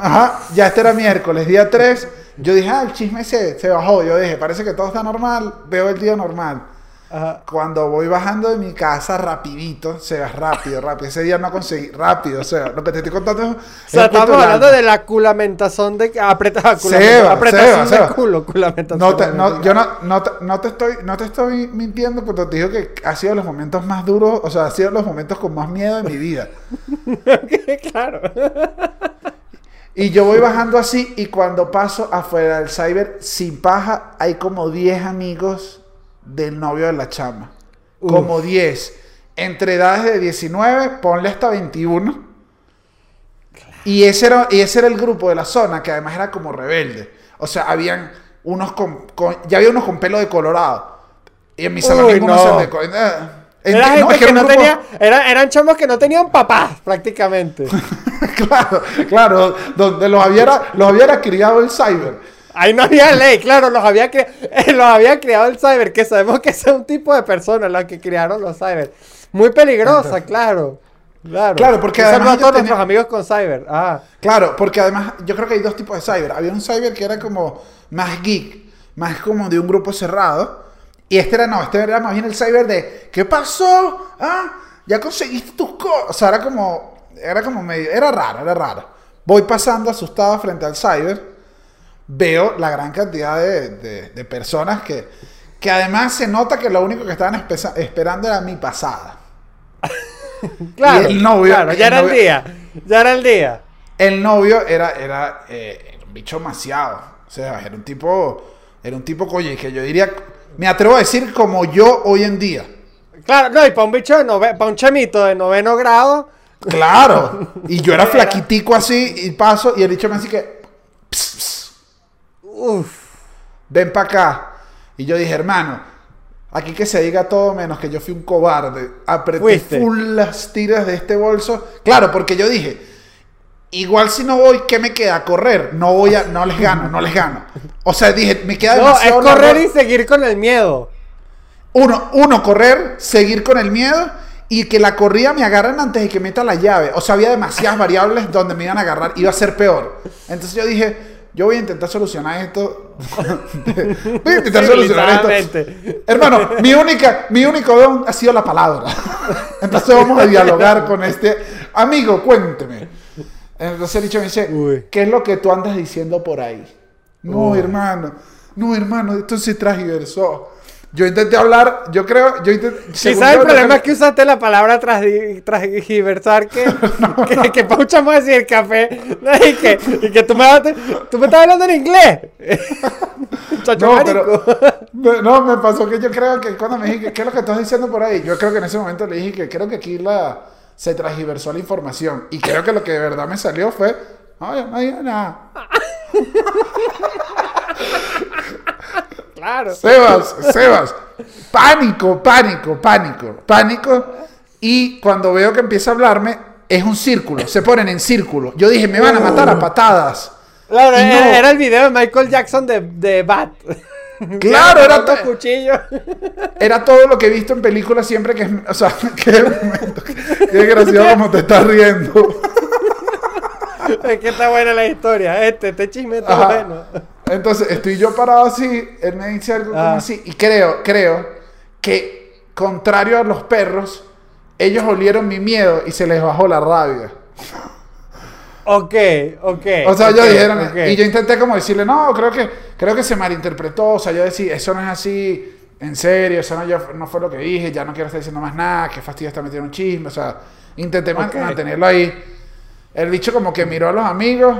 ajá, ya este era miércoles, día 3. Yo dije, ah, el chisme se, se bajó. Yo dije, parece que todo está normal. Veo el día normal. Ajá. Cuando voy bajando de mi casa rapidito, se va rápido, rápido. Ese día no conseguí, rápido. O sea, lo que te estoy contando es. O sea, estamos hablando de la culamentación de apreta, Seba, apretación Seba, de Seba. culo, culamentación. No te, no, yo no, no, te, no te estoy, no te estoy mintiendo porque te digo que ha sido los momentos más duros, o sea, ha sido los momentos con más miedo de mi vida. (laughs) claro. Y yo voy bajando así y cuando paso afuera del cyber sin paja hay como 10 amigos del novio de la chama. Uf. Como 10. Entre edades de 19, ponle hasta 21. Y ese, era, y ese era el grupo de la zona que además era como rebelde. O sea, habían unos con, con- ya había unos con pelo de colorado. Y en mi salón Uy, ninguno no. se de eh, Era no, es que, no grupo- tenía, era- eran chamos que no tenían papás, prácticamente. (laughs) claro, claro, donde los había, los había criado el cyber. Ahí no había ley, claro, los había, eh, (laughs) los había criado el cyber, que sabemos que es un tipo de personas las que criaron los cyber. Muy peligrosa, claro. Claro, Claro, porque además a todos tenían- nuestros amigos con cyber. Ah, Claro, porque además yo creo que hay dos tipos de cyber. Había un cyber que era como más geek, más como de un grupo cerrado. Y este era no, este era más bien el cyber de ¿qué pasó? ¿Ah? Ya conseguiste tus cosas. O sea, era como, era como medio, era raro, era raro. Voy pasando asustado frente al cyber. Veo la gran cantidad de, de- de personas que, que además se nota que lo único que estaban esperando era mi pasada. (laughs) claro. el novio- claro, ya el era el día. Ya era el día. El novio era, era, eh, era un bicho maciado. O sea, era un tipo, era un tipo, oye, que yo diría, me atrevo a decir como yo hoy en día. Claro, no, y para un bicho de nove, para un chamito de noveno grado, Claro. Y yo (laughs) era flaquitico así y paso y el bicho me dice que, "Ps, ps, uff. ven para acá. Y yo dije, hermano, aquí que se diga todo menos que yo fui un cobarde. Apreté Fuiste. full las tiras de este bolso. Claro, porque yo dije, igual si no voy, ¿qué me queda? Correr. No voy a, no les gano, no les gano. O sea, dije, me queda No, es correr y seguir con el miedo. Uno, uno, correr, seguir con el miedo y que la corrida me agarren antes de que meta la llave. O sea, había demasiadas variables donde me iban a agarrar. Iba a ser peor. Entonces yo dije, yo voy a intentar solucionar esto. (laughs) voy a intentar solucionar esto. Hermano, mi única, mi único don ha sido la palabra. (laughs) Entonces vamos a dialogar con este amigo, cuénteme. Entonces el dicho me dice, Uy. ¿qué es lo que tú andas diciendo por ahí? No, Uy. hermano, no, hermano, esto se transversó. Yo intenté hablar, yo creo, yo intenté... Quizás el problema es que usaste la palabra transgiversar (laughs) que, que, que decir café y que, y que tú, me, tú me estás hablando en inglés. (laughs) No, pero, me- no, me pasó que yo creo que cuando me dije qué es lo que estás diciendo por ahí, yo creo que en ese momento le dije que creo que aquí la, se transgiversó la información. Y creo que lo que de verdad me salió fue, ay, no digas nada. Claro. Sebas, Sebas, pánico, pánico, pánico, pánico. Y cuando veo que empieza a hablarme, es un círculo, se ponen en círculo. Yo dije, me van a matar a patadas. Claro, era, no. era el video de Michael Jackson de, de Bat. (laughs) Claro, era todo to- cuchillo. Era todo lo que he visto en películas siempre que es. O sea, (laughs) qué momento. Qué gracioso como te estás riendo. (laughs) es que está buena la historia. Este, este chisme está Ajá. bueno. Entonces, estoy yo parado así, él me dice algo como Ah. así, y creo, creo que, contrario a los perros, ellos olieron mi miedo y se les bajó la rabia. Ok, ok. O sea, ellos ok, dijeron, ok. y yo intenté como decirle, no, creo que, creo que se malinterpretó, o sea, yo decía, eso no es así, en serio, eso no, yo- no fue lo que dije, ya no quiero estar diciendo más nada, que fastidio está metiendo un chisme, o sea, intenté mantenerlo ahí. El bicho como que miró a los amigos,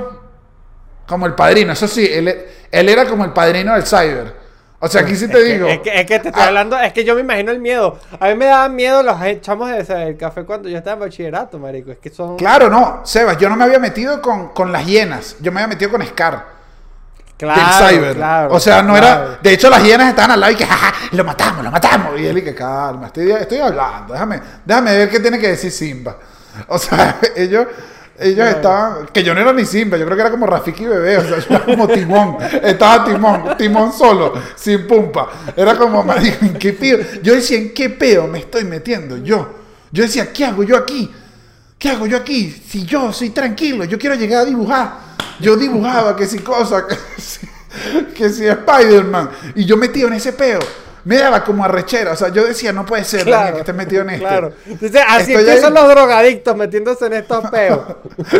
como el padrino, eso sí, él, él era como el padrino del cyber. O sea, aquí sí te Es que- digo. Es que, es que te estoy Ah. hablando, es que yo me imagino el miedo. A mí me daban miedo los chamos de del café cuando yo estaba en bachillerato, marico. Es que son. Claro, no, Sebas, yo no me había metido con, con las hienas, yo me había metido con Scar. Claro, del cyber. claro, o sea, no claro. era. De hecho, las hienas estaban al lado y que, jaja, lo matamos, lo matamos. Y él y que, calma, estoy, estoy hablando, déjame, déjame ver qué tiene que decir Simba. O sea, (laughs) ellos. Ellos estaban, que yo no era ni Simba, yo creo que era como Rafiki Bebé, o sea, yo era como Timón, estaba Timón, Timón solo, sin pumpa, era como, marico, ¿en qué pedo? Yo decía, ¿en qué pedo me estoy metiendo yo? Yo decía, ¿qué hago yo aquí? ¿Qué hago yo aquí? Si yo soy tranquilo, yo quiero llegar a dibujar. Yo dibujaba que si cosa, que si, que si Spider-Man. Y yo metido en ese peo. Me daba como arrechera. O sea, yo decía, no puede ser, Daniel, que estés metido en esto. Claro. Entonces, así empiezan los drogadictos metiéndose en estos (laughs) peos.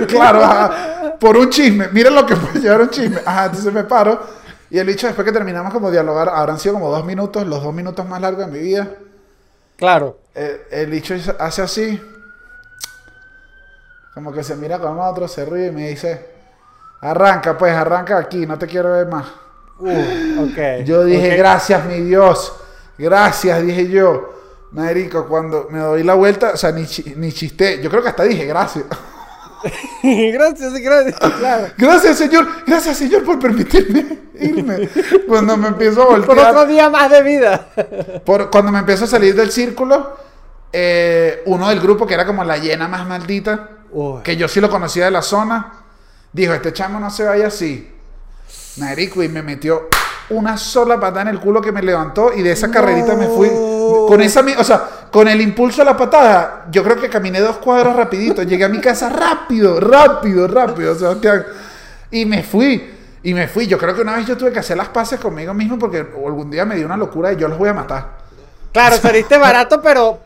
claro, ajá, por un chisme. Miren lo que puede llevar un chisme. Ajá, entonces me paro. Y el bicho, después que terminamos como dialogar, habrán sido como dos minutos, los dos minutos más largos de mi vida. Claro. El, el bicho hace así. Como que se mira con otro, se ríe y me dice: Arranca, pues, arranca aquí, no te quiero ver más. Uh, ok. Yo dije. Gracias, mi Dios. Gracias, dije yo. Marico, cuando me doy la vuelta, o sea, ni, ni chiste. Yo creo que hasta dije: Gracias. (laughs) gracias, gracias. Claro. Gracias, Señor. Gracias, Señor, por permitirme irme. Cuando me empiezo a Por voltear. otro día más de vida. Por- cuando me empiezo a salir del círculo, eh, uno del grupo, que era como la llena más maldita, Uy. que yo sí lo conocía de la zona, dijo, este chamo no se vaya así. Marico, y me metió una sola patada en el culo que me levantó y de esa carrerita me fui. Con esa, o sea, con el impulso de la patada, yo creo que caminé dos cuadras rapidito, llegué a mi casa rápido, rápido, rápido, Sebastián. Y me fui, y me fui. Yo creo que una vez yo tuve que hacer las paces conmigo mismo porque algún día me dio una locura y yo los voy a matar. Claro, saliste (laughs) barato, pero,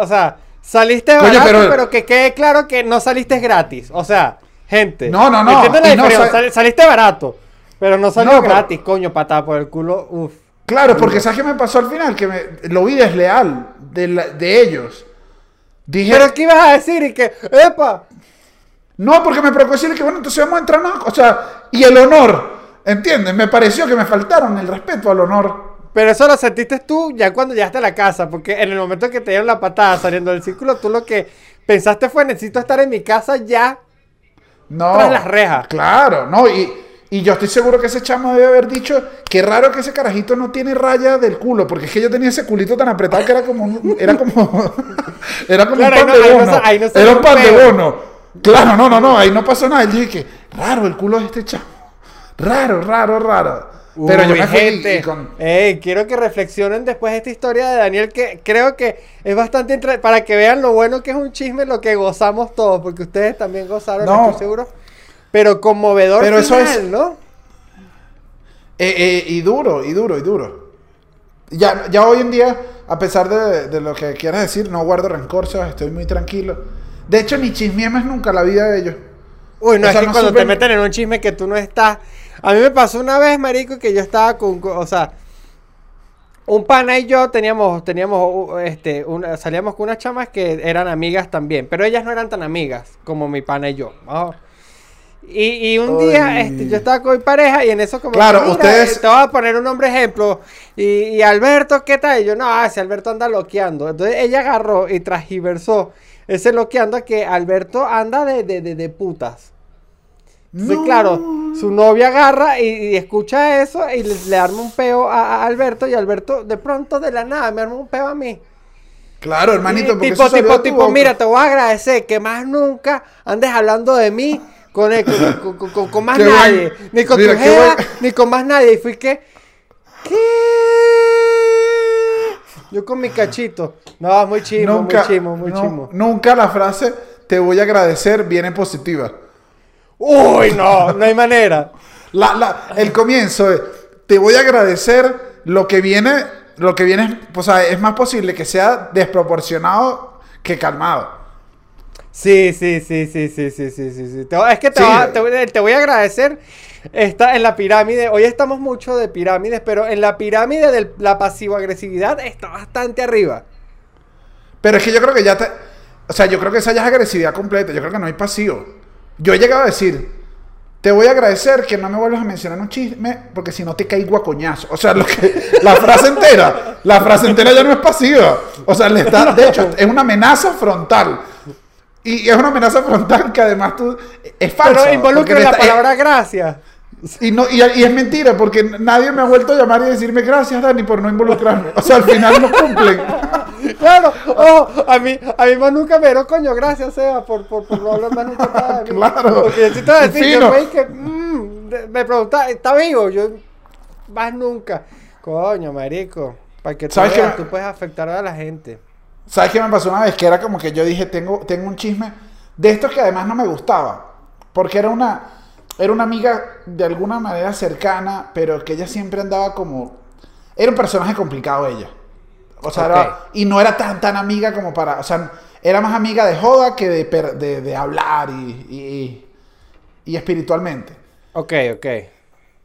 o sea, saliste Coño, barato, pero, pero- que quede claro que no saliste gratis. O sea, gente. No, no, no, no sal- saliste barato, pero no salió No, pero- gratis, coño, patada por el culo. Uf. Claro, porque ¿sabes qué me pasó al final? Que me, lo vi desleal de, la- de ellos. Dije, Pero ¿qué ibas a decir? Y que, ¡epa! no, porque me provocó decirle que bueno, entonces vamos a entrar, ¿no? O sea, y el honor, ¿entiendes? Me pareció que me faltaron el respeto al honor. Pero eso lo sentiste tú ya cuando llegaste a la casa, porque en el momento que te dieron la patada saliendo del círculo, tú lo que pensaste fue, necesito estar en mi casa ya. No. Tras las rejas. Claro, no, y, y yo estoy seguro que ese chamo debe haber dicho, qué raro que ese carajito no tiene raya del culo, porque es que yo tenía ese culito tan apretado que era como un, era como, (laughs) era como Claro, un pan no- de no bono. no era un pan de bono. Claro, no, no, no, ahí no pasó nada. Y yo dije, raro el culo de este chamo. Raro, raro, raro. Pero yo me gente, con... ey, quiero que reflexionen después de esta historia de Daniel, que creo que es bastante para que vean lo bueno que es un chisme, lo que gozamos todos, porque ustedes también gozaron, No. estoy seguro. Pero conmovedor Pero eso es- ¿no? Eh, eh, y duro, y duro, y duro. Ya, ya hoy en día, a pesar de, de lo que quieras decir, no guardo rencor, ¿sabes? estoy muy tranquilo. De hecho, ni chismeé más nunca la vida de ellos. Uy, no, O es que no cuando te meten en un chisme que tú no estás. A mí me pasó una vez, marico, que yo estaba con, o sea, un pana y yo teníamos, teníamos, este, una- salíamos con unas chamas que eran amigas también, pero ellas no eran tan amigas como mi pana y yo. Y, y un día, este, yo estaba con mi pareja y en eso como, Claro, mira, ustedes- eh, te voy a poner un nombre ejemplo. Y, y Alberto, ¿qué tal? Y yo, no, ese Alberto anda loqueando. Entonces ella agarró y transgiversó ese loqueando a que Alberto anda de, de, de, de putas. Entonces, No. claro, su novia agarra y, y escucha eso y le, le arma un peo a, a Alberto y Alberto de pronto de la nada me arma un peo a mí. Claro, hermanito, Y porque tipo, tipo, tipo, mira, te voy a agradecer que más nunca andes hablando de mí con, el- con, con- con- con más Qué buen- nadie. Ni con Mira, tu jeva, buen- ni con más nadie. Y fui que. ¿Qué? Yo con mi cachito. No, muy chimo, muy chimo, muy no- chimo. nunca la frase te voy a agradecer viene positiva. Uy, no, no hay manera. La- la- el comienzo es, te voy a agradecer lo que viene, lo que viene, o sea, es más posible que sea desproporcionado que calmado. Sí, sí, sí, sí, sí, sí, sí, sí. es que te, Sí. va- te, voy- te voy a agradecer. Está en la pirámide. Hoy estamos mucho de pirámides, pero en la pirámide de la pasivo-agresividad está bastante arriba. Pero es que yo creo que ya te, o sea, yo creo que esa ya es agresividad completa, yo creo que no hay pasivo. Yo he llegado a decir, te voy a agradecer que no me vuelvas a mencionar un chisme, porque si no te caigo a coñazo. O sea, lo que, la frase entera, la frase entera ya no es pasiva. O sea, le está, de hecho, es una amenaza frontal. Y es una amenaza frontal que además tú, es falsa. pero involucra la está- palabra gracias. y, no, y, y es mentira, porque nadie me ha vuelto a llamar y decirme gracias, Dani, por no involucrarme. O sea, al final no cumplen. (laughs) Claro, oh, a mí, a mí más nunca me dio coño, gracias, Seba, por, por, por no hablar más nunca nada de mí. Claro. Porque yo sí te voy a decir, Fino. yo me que, mm, me preguntaba, ¿está vivo? Yo, más nunca. Coño, marico, para que tú ¿Sabes veas, qué? tú puedes afectar a la gente. ¿Sabes qué me pasó una vez? Que era como que yo dije, tengo, tengo un chisme de estos que además no me gustaba. Porque era una, era una amiga de alguna manera cercana, pero que ella siempre andaba como... Era un personaje complicado ella. O sea, era- y no era tan, tan amiga como para... O sea, era más amiga de joda que de, per- de, de hablar y, y, y espiritualmente. Ok, ok.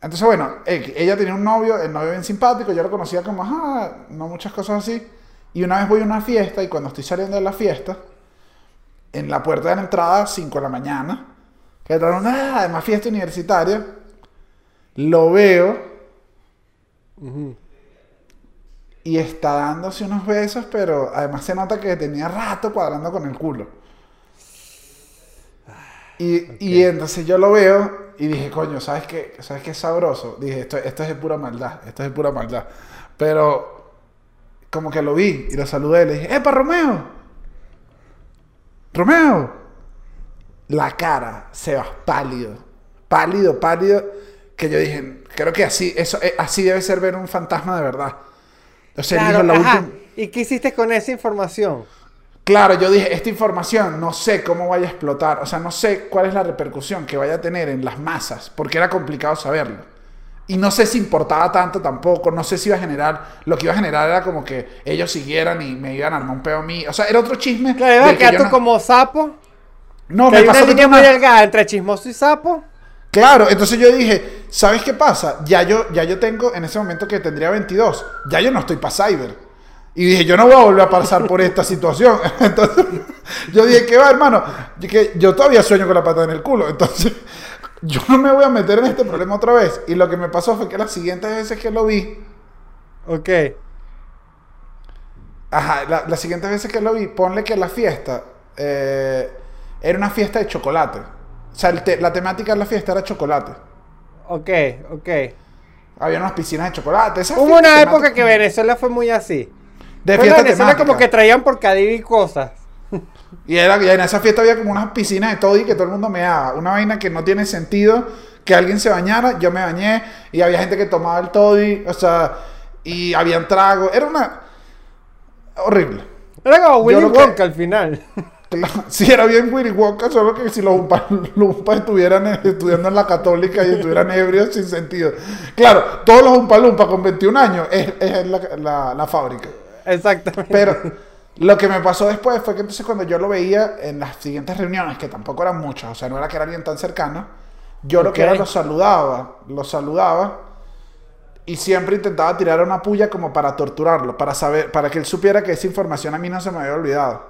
Entonces, bueno, eh, ella tenía un novio, el novio bien simpático, yo lo conocía como, ajá, no muchas cosas así. Y una vez voy a una fiesta y cuando estoy saliendo de la fiesta, en la puerta de la entrada, 5 de la mañana, que era una, además fiesta universitaria, lo veo y está dándose unos besos, pero además se nota que tenía rato cuadrando con el culo. Y, y entonces yo lo veo y dije, coño, ¿sabes qué? ¿Sabes qué es sabroso? Dije, esto, esto es de pura maldad, esto es de pura maldad. Pero como que lo vi y lo saludé, le dije, ¡Epa, Romeo! ¡Romeo! La cara se va pálido, pálido, pálido, que yo dije, creo que así, eso, eh, así debe ser ver un fantasma de verdad. O sea, él Claro, dijo, la última- ¿Y qué hiciste con esa información? Claro, yo dije, esta información no sé cómo vaya a explotar, o sea, no sé cuál es la repercusión que vaya a tener en las masas, porque era complicado saberlo. Y no sé si importaba tanto tampoco, no sé si iba a generar, lo que iba a generar era como que ellos siguieran y me iban a armar un pedo a mí. O sea, era otro chisme. Claro, del que tú no- como sapo. No, que me hay pasó línea muy delgada entre chismoso y sapo. Claro, entonces yo dije, ¿sabes qué pasa? Ya yo, ya yo tengo, en ese momento que tendría 22, ya yo no estoy para cyber. Y dije, yo no voy a volver a pasar por esta situación. (laughs) Entonces, yo dije, ¿qué va, hermano? Yo, que yo todavía sueño con la pata en el culo. Entonces, yo no me voy a meter en este problema otra vez. Y lo que me pasó fue que las siguientes veces que lo vi, Ok. ajá, la- las siguientes veces que lo vi, ponle que la fiesta eh, era una fiesta de chocolate. O sea, te- la temática de la fiesta era chocolate. Ok, ok. Había unas piscinas de chocolate. esa Hubo una época que Venezuela fue muy así. De fiesta Venezuela temática. como que traían por Cadivi cosas. (laughs) Y, era, y en esa fiesta había como unas piscinas de todo y que todo el mundo me daba. Una vaina que no tiene sentido que alguien se bañara. Yo me bañé y había gente que tomaba el toddy. O sea, y habían tragos. Era una. Horrible. Era como Willy lo que- Wonka al final. (laughs) Claro, Sí, era bien Willy Wonka, solo que si los umpas, (laughs) estuvieran eh, estudiando en la católica y estuvieran ebrios sin sentido. Claro, todos los umpalumpas con 21 años es, es la, la- la fábrica. Exactamente. Pero lo que me pasó después fue que entonces cuando yo lo veía en las siguientes reuniones, que tampoco eran muchas, o sea, no era que era alguien tan cercano, yo lo que era lo saludaba, lo saludaba y siempre intentaba tirar una puya como para torturarlo, para saber, para que él supiera que esa información a mí no se me había olvidado.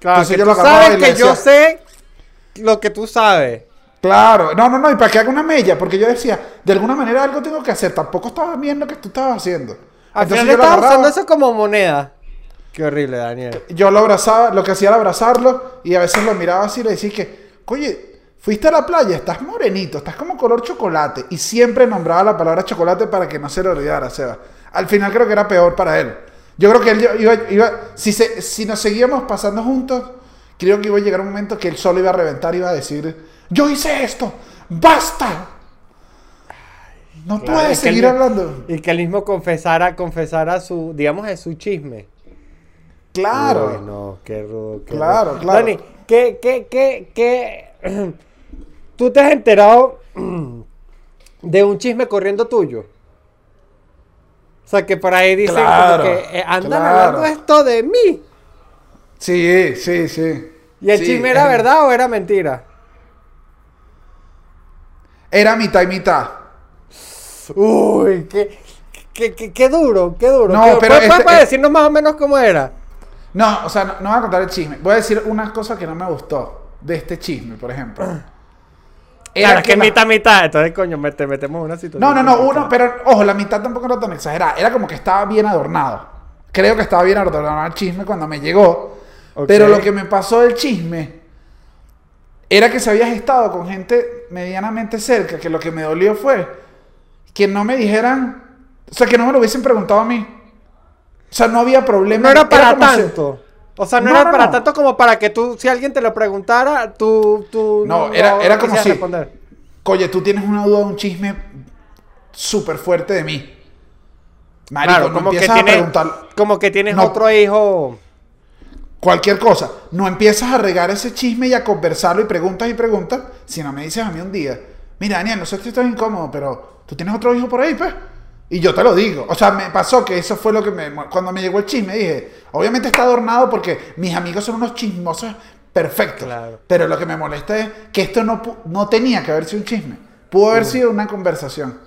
claro, entonces que yo tú lo sabes que yo sé lo que tú sabes. Claro, no, no, no, y para que haga una mella, porque yo decía, de alguna manera algo tengo que hacer, tampoco estaba bien lo que tú estabas haciendo. Al Entonces final yo agarraba- usando eso como moneda. Qué horrible, Daniel. yo lo abrazaba, lo que hacía era abrazarlo y a veces lo miraba así y le decía que, oye, fuiste a la playa, estás morenito, estás como color chocolate. Y siempre nombraba la palabra chocolate para que no se le olvidara, Seba. Al final creo que era peor para él. Yo creo que él iba, iba- si, se- si nos seguíamos pasando juntos, creo que iba a llegar un momento que él solo iba a reventar y iba a decir, Yo hice esto. ¡Basta! No Claro, puedes seguir hablando. Y que él mismo confesara, confesara su, digamos, de su chisme. Claro. Uy, no, qué rudo. qué Claro, rudo. claro. Dani, ¿qué, qué, qué, qué? (clears throat) ¿Tú te has enterado (clears throat) de un chisme corriendo tuyo? O sea, que por ahí dicen Claro, como que eh, andan claro. hablando esto de mí. Sí, sí, sí. ¿Y el Sí, chisme era verdad o era mentira? Era mitad y mitad. Uy, qué, qué, qué, qué duro, qué duro. No, qué- pero ¿Puedes, este- puedes decirnos más o menos cómo era? No, o sea, no, no voy a contar el chisme. Voy a decir una cosa que no me gustó de este chisme, por ejemplo. (clears throat) Era Claro, que que la- mitad, mitad. Entonces, coño, me- te metemos en una situación. No, no, no, uno, pero ojo, la mitad tampoco era tan exagerada. Era como que estaba bien adornado. Creo que estaba bien adornado el chisme cuando me llegó. Pero lo que me pasó del chisme era que si habías estado con gente medianamente cerca, que lo que me dolió fue que no me dijeran, o sea, que no me lo hubiesen preguntado a mí. O sea, no había problema. No era para si- tanto. O sea, no, No, era no, para no. tanto como para que tú, si alguien te lo preguntara, tú, tú No, era, era como si, responder. oye, tú tienes una duda un chisme súper fuerte de mí. Marico, Claro, no como que empiezas a preguntar como que tienes otro hijo. cualquier cosa. No empiezas a regar ese chisme y a conversarlo y preguntas y preguntas, sino me dices a mí un día, mira, Daniel, no sé si estás incómodo, pero tú tienes otro hijo por ahí, pues. Y yo te lo digo. O sea, me pasó que eso fue lo que me... Cuando me llegó el chisme dije, obviamente está adornado porque mis amigos son unos chismosos perfectos. Claro. Pero lo que me molesta es que esto no, no tenía que haber sido un chisme. Pudo haber sido una conversación.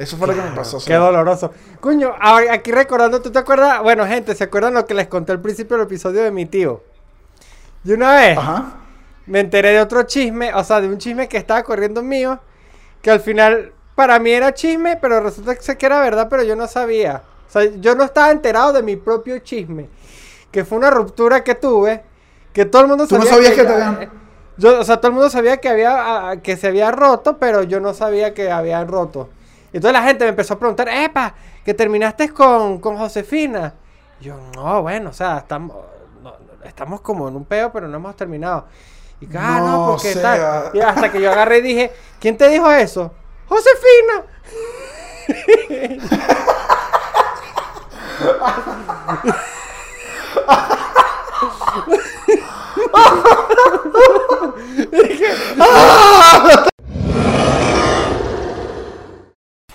Eso fue lo que me pasó. Qué doloroso. Coño, aquí recordando, ¿tú te acuerdas? Bueno, gente, ¿se acuerdan lo que les conté al principio del episodio de mi tío? Y una vez Ajá. me enteré de otro chisme, o sea, de un chisme que estaba corriendo mío, que al final para mí era chisme, pero resulta que sé que era verdad, pero yo no sabía. O sea, yo no estaba enterado de mi propio chisme. Que fue una ruptura que tuve, que todo el mundo Tú no sabía sabías que te ya- habían- Yo, o sea, todo el mundo sabía que había ah, que se había roto, pero yo no sabía que habían roto. Y entonces la gente me empezó a preguntar, "Epa, que terminaste con, con Josefina." Y yo, "No, bueno, o sea, estamos no, no, estamos como en un peo, pero no hemos terminado." Y que, ah, no, No, porque tal. Y hasta que yo agarré y dije, ¿quién te dijo eso? Josefina.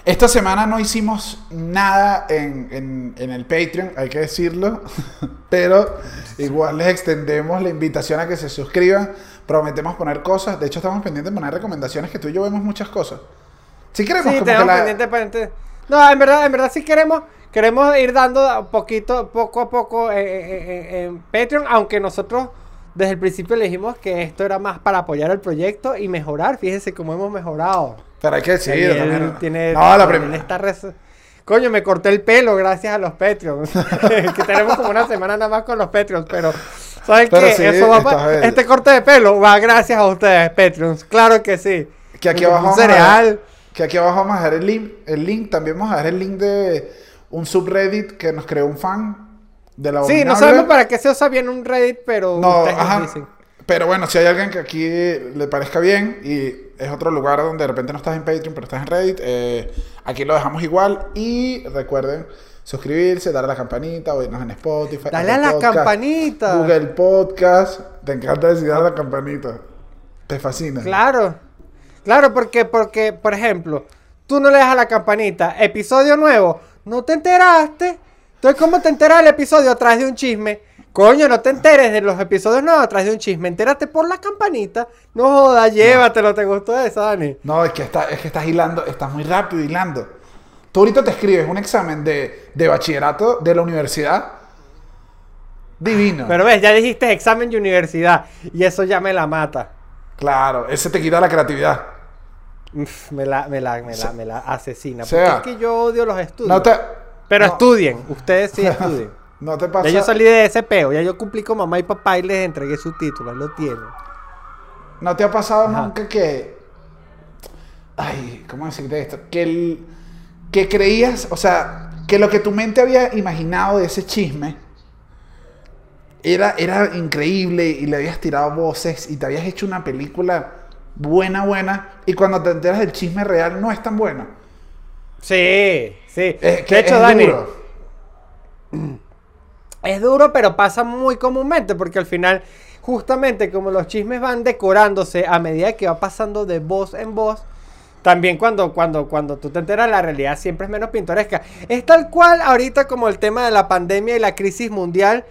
Esta semana no hicimos nada en, en- el Patreon, hay que decirlo, (laughs) pero igual les extendemos la invitación a que se suscriban. Prometemos poner cosas, de hecho estamos pendientes de poner recomendaciones que tú y yo vemos muchas cosas. Si queremos, Sí, tenemos la- pendiente, pendiente. No, en verdad, en verdad sí queremos, queremos ir dando un poquito, poco a poco eh, eh, eh, en Patreon, aunque nosotros desde el principio le dijimos que esto era más para apoyar el proyecto y mejorar. Fíjense cómo hemos mejorado. Pero hay que decirlo Daniel también. tiene, no, la primera. está res- Coño, me corté el pelo gracias a los Patreons. (laughs) (laughs) que tenemos como una semana nada más con los Patreons, pero ¿saben Pero qué? sí, Eso va pa- este corte de pelo va gracias a ustedes, Patreons. Claro que sí. Que aquí Un abajo a cereal. dejar- que aquí abajo vamos a dejar el link, el link, también vamos a dejar el link de un subreddit que nos creó un fan de la Sí, no sabemos para qué se usa bien un Reddit, pero No, ajá. dicen. Pero bueno, si hay alguien que aquí le parezca bien y es otro lugar donde de repente no estás en Patreon, pero estás en Reddit, eh, aquí lo dejamos igual. Y recuerden suscribirse, darle a la campanita, oírnos en Spotify. Dale a la Podcast, campanita. Google Podcast. Te encanta decir darle a la campanita. Te fascina. Claro. Claro, porque, porque, por ejemplo, tú no le das a la campanita, episodio nuevo, no te enteraste. Entonces, ¿cómo te enteras del episodio a través de un chisme? Coño, no te enteres de los episodios nuevos a través de un chisme. Entérate por la campanita. No jodas, llévatelo. ¿Te gustó eso, Dani? No, es que, está, es que estás hilando, estás muy rápido hilando. Tú ahorita te escribes un examen de, de bachillerato de la universidad. Divino. Pero ves, ya dijiste examen de universidad. Y eso ya me la mata. claro, ese te quita la creatividad. Uf, me la, me la, me la, me la asesina. O sea, porque es que yo odio los estudios. No te, Pero no- estudien, ustedes sí (laughs) estudien. no te pasa. Ya yo salí de ese peo, ya yo cumplí con mamá y papá y les entregué su título, ahí lo tienen. ¿No te ha pasado Ajá. nunca que. Ay, ¿cómo decirte esto? Que, el, que creías, o sea, que lo que tu mente había imaginado de ese chisme era, era increíble y le habías tirado voces y te habías hecho una película buena, buena, y cuando te enteras del chisme real no es tan bueno. Sí, sí. Es que de hecho, es Dani, duro. (clears throat) es duro, pero pasa muy comúnmente porque al final, justamente como los chismes van decorándose a medida que va pasando de voz en voz, también cuando, cuando, cuando tú te enteras la realidad siempre es menos pintoresca. Es tal cual ahorita como el tema de la pandemia y la crisis mundial,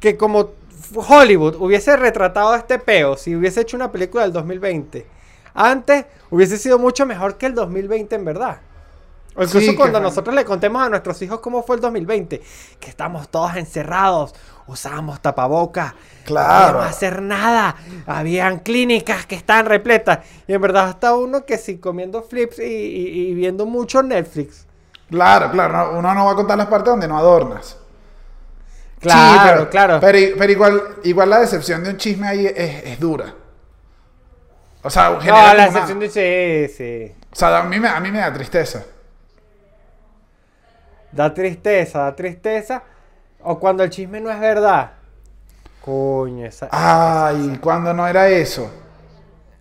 que como Hollywood hubiese retratado este peo, si hubiese hecho una película del 2020, antes hubiese sido mucho mejor que el 2020 en verdad. O incluso Sí, cuando nosotros le contemos a nuestros hijos cómo fue el 2020, que estamos todos encerrados, usábamos tapabocas, Claro. no podíamos hacer nada, habían clínicas que estaban repletas, y en verdad hasta uno que sí comiendo flips y, y- y viendo mucho Netflix. Claro, claro, no- uno no va a contar las partes donde no adornas. Claro, Sí, pero, claro. Pero, pero igual, igual la decepción de un chisme ahí es, es dura. O sea, no, la como una- dice, sí, sí. O sea, a mí, me, a mí me da tristeza. Da tristeza, da tristeza. O cuando el chisme no es verdad. Coño, esa... Ay, cuando no era eso.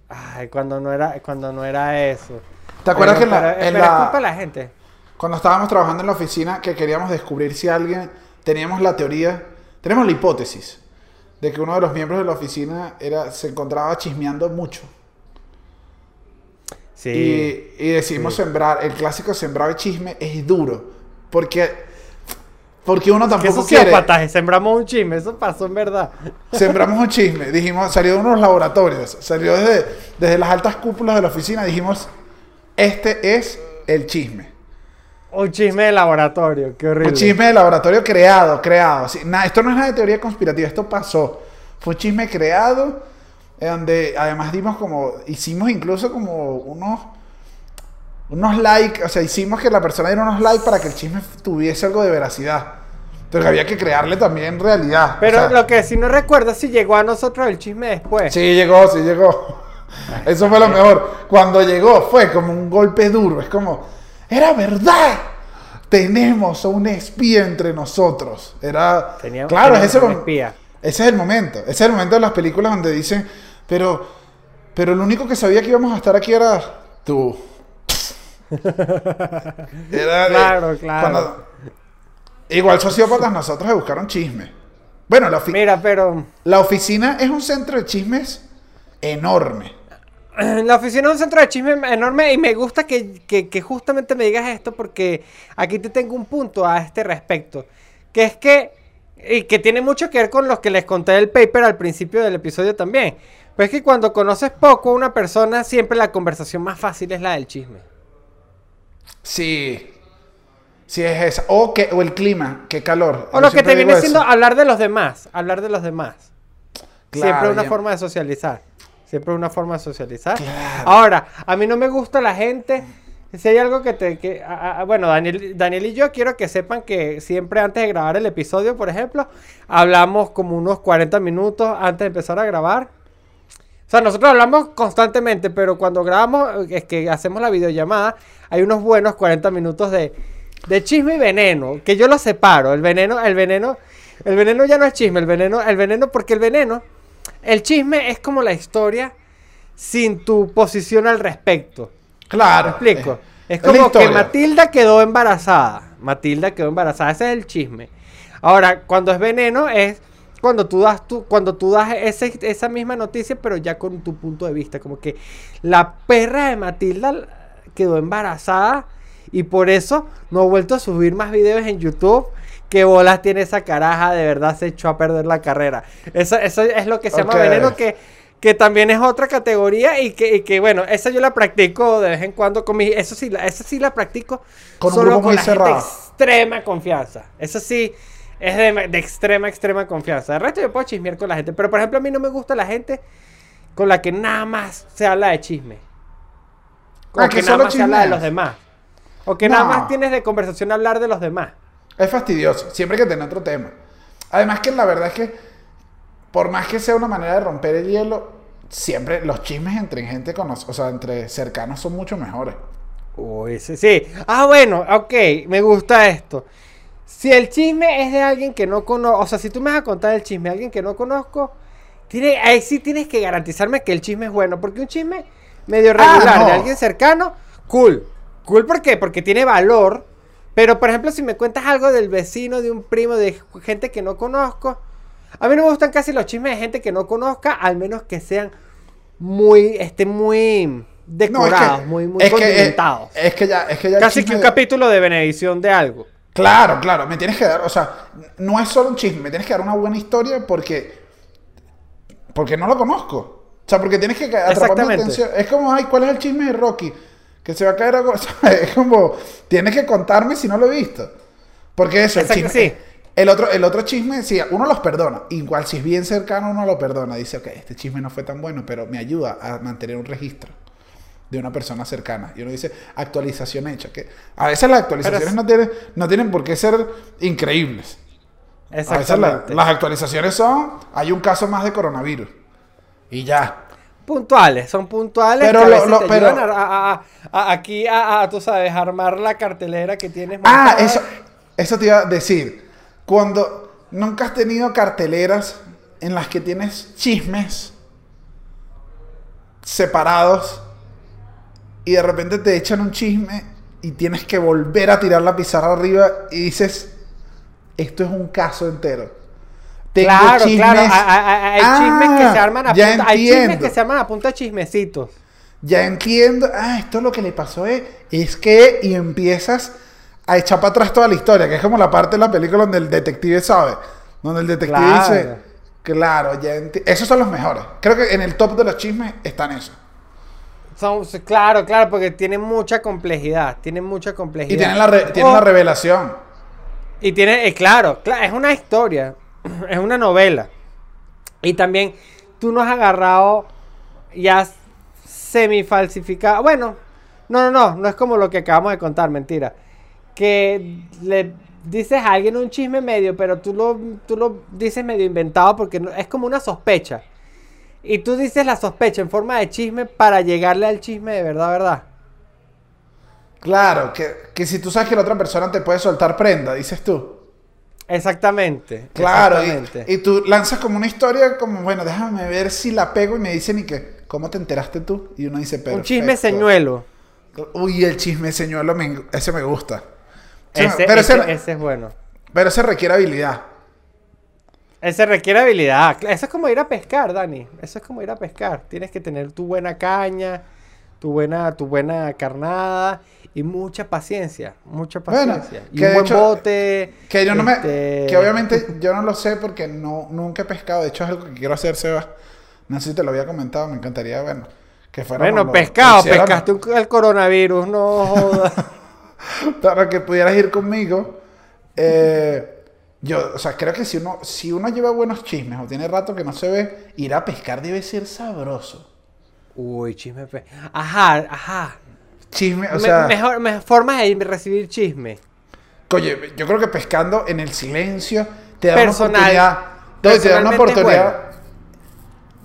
Ay, cuando no era, cuando no era eso. ¿Te acuerdas Oye, que en la- en la- es culpa de la gente. Cuando estábamos trabajando en la oficina, que queríamos descubrir si alguien, teníamos la teoría, tenemos la hipótesis de que uno de los miembros de la oficina era, se encontraba chismeando mucho. Sí. Y, y decidimos sembrar, el clásico sembrar el chisme es duro. Porque, porque uno tampoco quiere. sociópatas, sembramos un chisme, eso pasó en verdad. (laughs) Sembramos un chisme, dijimos, salió de unos laboratorios, salió desde, desde las altas cúpulas de la oficina, dijimos, este es el chisme. Un chisme de laboratorio, qué horrible. Un chisme de laboratorio creado, creado. Sí, nada, esto no es nada de teoría conspirativa, esto pasó. Fue un chisme creado, eh, donde además dimos como, hicimos incluso como unos, unos likes, o sea, hicimos que la persona diera unos likes para que el chisme tuviese algo de veracidad. Entonces había que crearle también realidad. Pero o sea, lo que sí no recuerdo es si llegó a nosotros el chisme después. Sí, llegó, sí llegó. (laughs) Eso fue lo mejor. Cuando llegó fue como un golpe duro. Es como, era verdad. Tenemos a un espía entre nosotros. Era, claro, ese, un espía. ese es el momento. Ese es el momento de las películas donde dicen, pero, pero lo único que sabía que íbamos a estar aquí era tú. (laughs) Era Claro, claro. igual sociópatas nosotros de buscar un chisme. Bueno, la, Mira, pero la oficina es un centro de chismes enorme. (clears throat) la oficina es un centro de chisme enorme y me gusta que, que- que justamente me digas esto porque aquí te tengo un punto a este respecto. Que es que, y que tiene mucho que ver con los que les conté del paper al principio del episodio también. Pues es que cuando conoces poco a una persona, siempre la conversación más fácil es la del chisme. Sí. Sí, es esa. O, que, o el clima, qué calor. O Yo lo que te viene eso. siendo hablar de los demás. Hablar de los demás. Claro, Siempre una ya. forma de socializar. Siempre una forma de socializar. Claro. Ahora, a mí no me gusta la gente. Si hay algo que te. Que, a- a- bueno, Daniel, Daniel y yo quiero que sepan que siempre antes de grabar el episodio, por ejemplo, hablamos como unos 40 minutos antes de empezar a grabar. O sea, nosotros hablamos constantemente, pero cuando grabamos, es que hacemos la videollamada, hay unos buenos 40 minutos de, de chisme y veneno, que yo lo separo. El veneno, el veneno, el veneno ya no es chisme, el veneno, el veneno, porque el veneno, el chisme es como la historia sin tu posición al respecto. Claro. ¿Me explico? Es como que. Matilda quedó embarazada. Matilda quedó embarazada. Ese es el chisme. Ahora, cuando es veneno, es cuando tú das, tu, cuando tú das ese- esa misma noticia, pero ya con tu punto de vista. Como que la perra de Matilda quedó embarazada y por eso no ha vuelto a subir más videos en YouTube. ¿Qué bolas tiene esa caraja? De verdad se echó a perder la carrera. Eso, eso es lo que se llama veneno, que, que también es otra categoría y que, y que, bueno, esa yo la practico de vez en cuando con mi... Eso sí, la- esa sí la practico Con un solo grupo con muy la gente extrema confianza. Eso sí, es de, de extrema, extrema confianza. De resto yo puedo chismear con la gente. Pero, por ejemplo, a mí no me gusta la gente con la que nada más se habla de chisme. O Ah, que, que nada solo más se habla de los demás. O que nada más tienes de conversación hablar de los demás. Es fastidioso. Siempre hay que tener otro tema. Además que la verdad es que, por más que sea una manera de romper el hielo, siempre los chismes entre gente conoce, o sea, entre cercanos son mucho mejores. Uy, sí, sí. Ah, bueno, ok, me gusta esto. Si el chisme es de alguien que no conozco, o sea, si tú me vas a contar el chisme de alguien que no conozco, tiene, ahí sí tienes que garantizarme que el chisme es bueno, porque un chisme medio Ah, regular no. de alguien cercano, cool. Cool, ¿por qué? Porque tiene valor. Pero, por ejemplo, si me cuentas algo del vecino, de un primo, de gente que no conozco, a mí no me gustan casi los chismes de gente que no conozca, al menos que sean muy, estén muy No, es decorados, que, muy, muy es que, eh, condimentados. es que ya, es que ya casi que un de- capítulo de benedición de algo. Claro, claro, me tienes que dar, o sea, no es solo un chisme, me tienes que dar una buena historia porque porque no lo conozco. O sea, porque tienes que atrapar mi atención. Es como, ay, ¿cuál es el chisme de Rocky? Que se va a caer algo. (laughs) Es como, tienes que contarme si no lo he visto. Porque eso, el chisme. sí. El otro, el otro chisme, sí, uno los perdona. Igual si es bien cercano, uno lo perdona. Dice, ok, este chisme no fue tan bueno, pero me ayuda a mantener un registro de una persona cercana. Y uno dice, actualización hecha. Que a veces las actualizaciones no, tienen, no tienen por qué ser increíbles. A veces la- las actualizaciones son, hay un caso más de coronavirus. Y ya. Puntuales, son puntuales. Pero que a lo- veces lo- te pero- ayudan a, a- a- a- aquí a, tú sabes, armar la cartelera que tienes. Ah, montada. eso, eso te iba a decir. Cuando nunca has tenido carteleras en las que tienes chismes separados y de repente te echan un chisme y tienes que volver a tirar la pizarra arriba y dices, esto es un caso entero. Tengo Claro, chismes- claro. Hay, Ah, chismes que se arman a punta. Hay chismes entiendo. que se arman a punta de chismecitos. Ya entiendo. Ah, esto lo que le pasó es, es que y empiezas a echar para atrás toda la historia, que es como la parte de la película donde el detective sabe, donde el detective Claro. dice, claro, ya enti- esos son los mejores. Creo que en el top de los chismes están esos. Son, claro, claro, porque tienen mucha complejidad. Tienen mucha complejidad. Y tienen la, re- tienen la revelación. Y tiene, eh, claro, cla- es una historia, (clears throat) es una novela. Y también tú no has agarrado ya semifalsificado. Bueno, no, no, no, no es como lo que acabamos de contar, mentira. Que le dices a alguien un chisme medio, pero tú lo, tú lo dices medio inventado porque no- es como una sospecha. Y tú dices la sospecha en forma de chisme para llegarle al chisme de verdad, verdad. Claro, que, que si tú sabes que la otra persona te puede soltar prenda, dices tú. Exactamente. Claro, exactamente. y, y tú lanzas como una historia como, bueno, déjame ver si la pego y me dicen y que, ¿cómo te enteraste tú? Y uno dice, pero un chisme señuelo. Uy, el chisme señuelo, me- ese me gusta. Ese me- Ese, pero, ese- ese, ese es bueno. pero ese requiere habilidad. Ese requiere habilidad. Eso es como ir a pescar, Dani. Eso es como ir a pescar. Tienes que tener tu buena caña, tu buena, tu buena carnada y mucha paciencia. Mucha Bueno, paciencia. y que un buen hecho- bote. Que yo no me, este, que obviamente yo no lo sé porque no, nunca he pescado. De hecho, es algo que quiero hacer, Seba. No sé si te lo había comentado, me encantaría, bueno, que fuera Bueno, pescado, pescaste un- el coronavirus, no (laughs) jodas. Para que pudieras ir conmigo. Eh, yo, o sea, creo que si uno, si uno lleva buenos chismes o tiene rato que no se ve, ir a pescar debe ser sabroso. Uy, chisme. pe- Ajá, ajá. Chisme, o Me- sea, mejor, me- formas de recibir chisme. oye, yo creo que pescando en el silencio te da Personal. una oportunidad. Te da una oportunidad.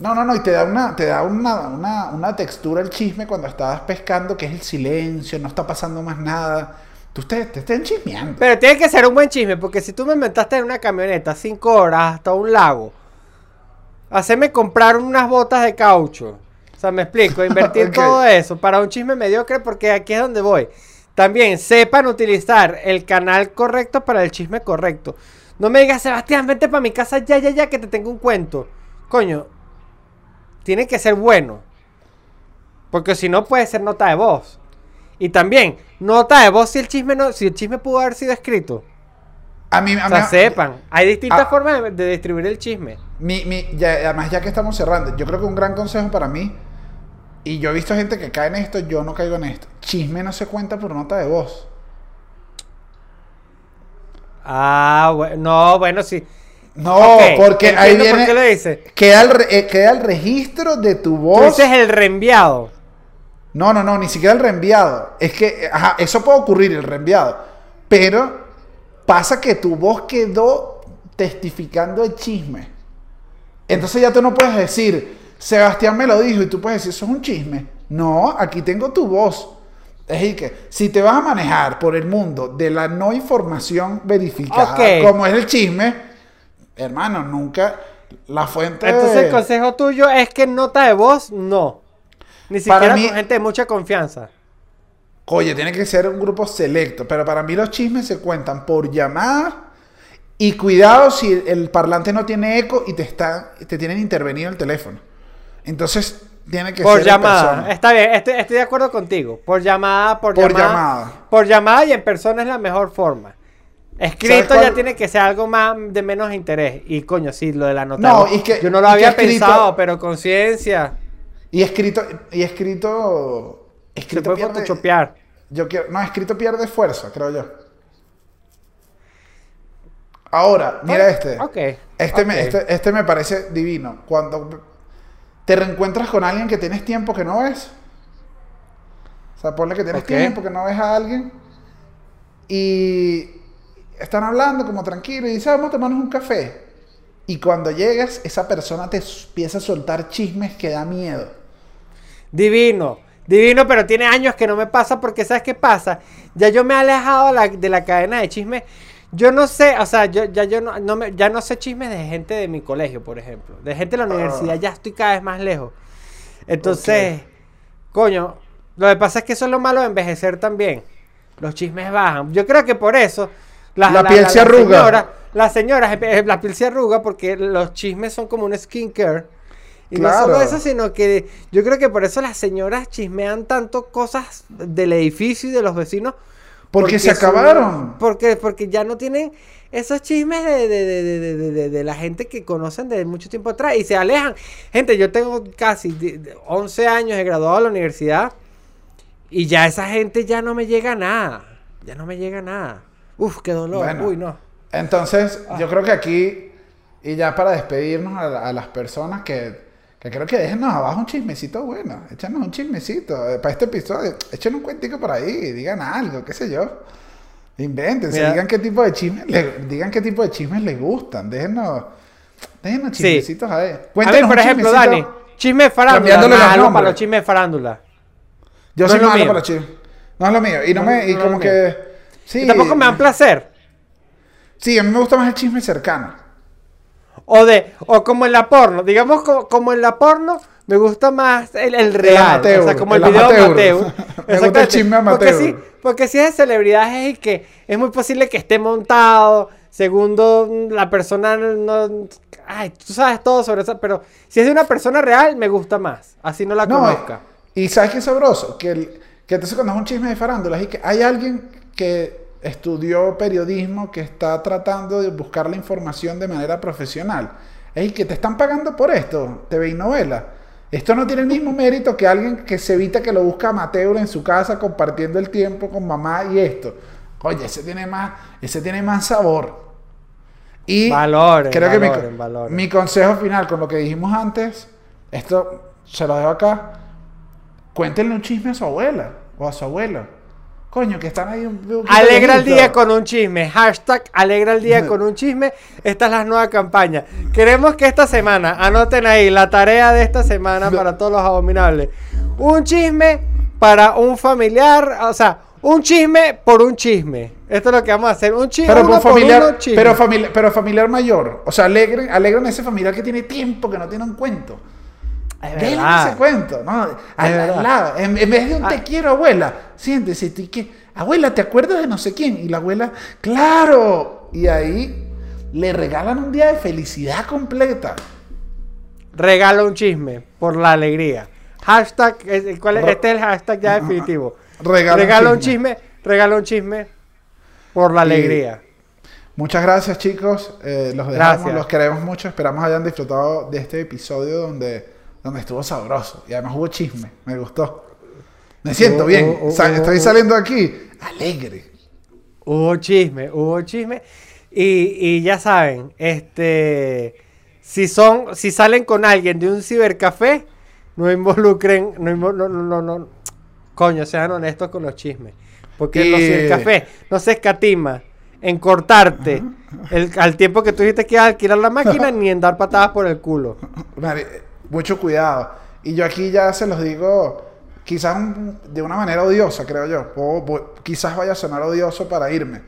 No, no, no, y te da una, te da una, una, una textura el chisme cuando estás pescando, que es el silencio, no está pasando más nada. Tú te, te estén chismeando. Pero tiene que ser un buen chisme, porque si tú me inventaste en una camioneta cinco horas hasta un lago, hacerme comprar unas botas de caucho. O sea, me explico, invertir (laughs) todo eso para un chisme mediocre, porque aquí es donde voy. También sepan utilizar el canal correcto para el chisme correcto. No me digas, Sebastián, vente para mi casa ya, ya, ya, que te tengo un cuento. Coño, tiene que ser bueno. Porque si no puede ser nota de voz. Y también, nota de voz si el chisme no, si el chisme pudo haber sido escrito. A mí, a O mí- sea, sepan. Hay distintas Ah. formas de, de distribuir el chisme. Mi, mi, ya- además, ya que estamos cerrando, yo creo que un gran consejo para mí, y yo he visto gente que cae en esto, yo no caigo en esto. Chisme no se cuenta por nota de voz. Ah, bueno, no, bueno, sí. No, porque ahí entiendo viene. por qué lo dice. Queda el, eh, queda el registro de tu voz. dices el reenviado. No, no, no, ni siquiera el reenviado. Es que, ajá, eso puede ocurrir, el reenviado. Pero pasa que tu voz quedó testificando el chisme. Entonces ya tú no puedes decir, Sebastián me lo dijo y tú puedes decir, eso es un chisme. No, aquí tengo tu voz. Es decir, que si te vas a manejar por el mundo de la no información verificada, como es el chisme, hermano, nunca la fuente... Entonces el consejo tuyo es que nota de voz, no. Ni Para siquiera mí- con gente de mucha confianza. Oye, tiene que ser un grupo selecto, pero para mí los chismes se cuentan por llamada y cuidado si el parlante no tiene eco y te está te tienen intervenido el teléfono. Entonces tiene que Por ser en llamada. persona. Está bien, estoy, estoy de acuerdo contigo. Por llamada, por, Por llamada. llamada. Por llamada y en persona es la mejor forma. Escrito ¿Sabes ya tiene que ser algo más de menos interés. Y coño, sí, lo de la nota. No, y que- Yo no lo había escrito- pensado, pero conciencia. Y escrito y escrito Se escrito puede pierde yo quiero no, escrito pierde fuerza, creo yo. Ahora, mira este. Ok. Este. Me, este, este me parece divino. Cuando te reencuentras con alguien que tienes tiempo que no ves. O sea, ponle que tienes tiempo que no ves a alguien. Y están hablando como tranquilo y dices, vamos a tomarnos un café. Y cuando llegas, esa persona te empieza a soltar chismes que da miedo. Divino, divino, pero tiene años que no me pasa porque ¿sabes qué pasa? Ya yo me he alejado de la cadena de chismes. Yo no sé, o sea, yo ya yo no, no me- ya no sé chismes de gente de mi colegio, por ejemplo. De gente de la universidad ya estoy cada vez más lejos. Entonces, coño, lo que pasa es que eso es lo malo de envejecer también. Los chismes bajan. Yo creo que por eso La piel se arruga. señora- las señoras, eh, la piel se arruga porque los chismes son como un skincare. Y no solo eso, sino que yo creo que por eso las señoras chismean tanto cosas del edificio y de los vecinos. Porque se acabaron. porque, porque ya no tienen esos chismes de, de, de, de, de- de- de la gente que conocen de mucho tiempo atrás y se alejan. Gente, yo tengo casi de- de 11 años, he graduado de la universidad y ya esa gente ya no me llega nada. Ya no me llega nada. Uf, qué dolor. Bueno. Uy, no. Entonces, yo creo que aquí, y ya para despedirnos a, a las personas que, que creo que déjenos abajo un chismecito bueno, échanos un chismecito eh, para este episodio, echen un cuentico por ahí, digan algo, qué sé yo. Invéntense, Mira. digan qué tipo de chismes, le- digan qué tipo de chismes les gustan, déjenos, déjenos chismecitos. A Cuéntenos ver, un por ejemplo. Dani, chisme de farándula. algo para los chismes de farándula. Yo no soy malo mío. para los chismes. No es lo mío. Y no, No- me, y no como que. Sí. Y tampoco me dan placer. Sí, a mí me gusta más el chisme cercano. O de, o como en la porno, digamos como, como en la porno, me gusta más el, el real. amateur, o sea, como el, el video amateur. amateur. (laughs) Me gusta el chisme Porque amateur. sí, porque si es de celebridades y que es muy posible que esté montado. Segundo, la persona no. Ay, tú sabes todo sobre eso. Pero si es de una persona real, me gusta más. Así no la No, conozca. y ¿sabes qué es sabroso? Que, el- que entonces cuando es un chisme de farándula, es que hay alguien que estudió periodismo, que está tratando de buscar la información de manera profesional. Es que te están pagando por esto, TV y novela. Esto no tiene el mismo mérito que alguien que se evita que lo busca amateur en su casa compartiendo el tiempo con mamá y esto. Oye, ese tiene más, ese tiene más sabor. Y Valoren, creo que mi- valoren, valoren. mi consejo final con lo que dijimos antes, esto se lo dejo acá. Cuéntenle un chisme a su abuela o a su abuelo. Coño, que están ahí un Alegra el día con un chisme. Hashtag alegra el día con un chisme. Esta es la nueva campaña. Queremos que esta semana, anoten ahí la tarea de esta semana para todos los abominables. Un chisme para un familiar. O sea, un chisme por un chisme. Esto es lo que vamos a hacer. Un chisme Pero, uno por por familiar, uno chisme. pero, familiar, pero familiar mayor. O sea, alegren, alegren a ese familiar que tiene tiempo, que no tiene un cuento. Verdad. ese cuento, ¿no? Al, lado. En, en vez de un Ah. te quiero, abuela, siéntese y que, abuela, ¿te acuerdas de no sé quién? Y la abuela, claro. Y ahí le regalan un día de felicidad completa. Regala un chisme por la alegría. Hashtag, ¿cuál es? Este es el hashtag ya definitivo. Regala un Regala un chisme. chisme. Regala un chisme por la Y- alegría. Muchas gracias, chicos. Eh, los dejamos, Gracias. los queremos mucho. Esperamos hayan disfrutado de este episodio donde, donde estuvo sabroso. Y además hubo chisme. Me gustó. Me siento bien. Sa- Estoy saliendo aquí alegre. Hubo chisme, hubo chisme. Y, y ya saben, este si son, si salen con alguien de un cibercafé, no involucren, no, no, no, no, coño, sean honestos con los chismes. Porque en los Y- cibercafés no se escatima en cortarte el, al tiempo que tú dijiste que ibas a alquilar la máquina (laughs) ni en dar patadas por el culo. Mari- mucho cuidado. Y yo aquí ya se los digo, quizás de una manera odiosa, creo yo. Quizás vaya a sonar odioso para irme.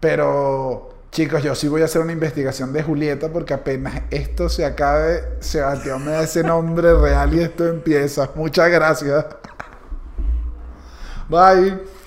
Pero Chicos, yo sí voy a hacer una investigación de Julieta porque apenas esto se acabe, Sebastián me da ese nombre real y esto empieza. Muchas gracias. Bye.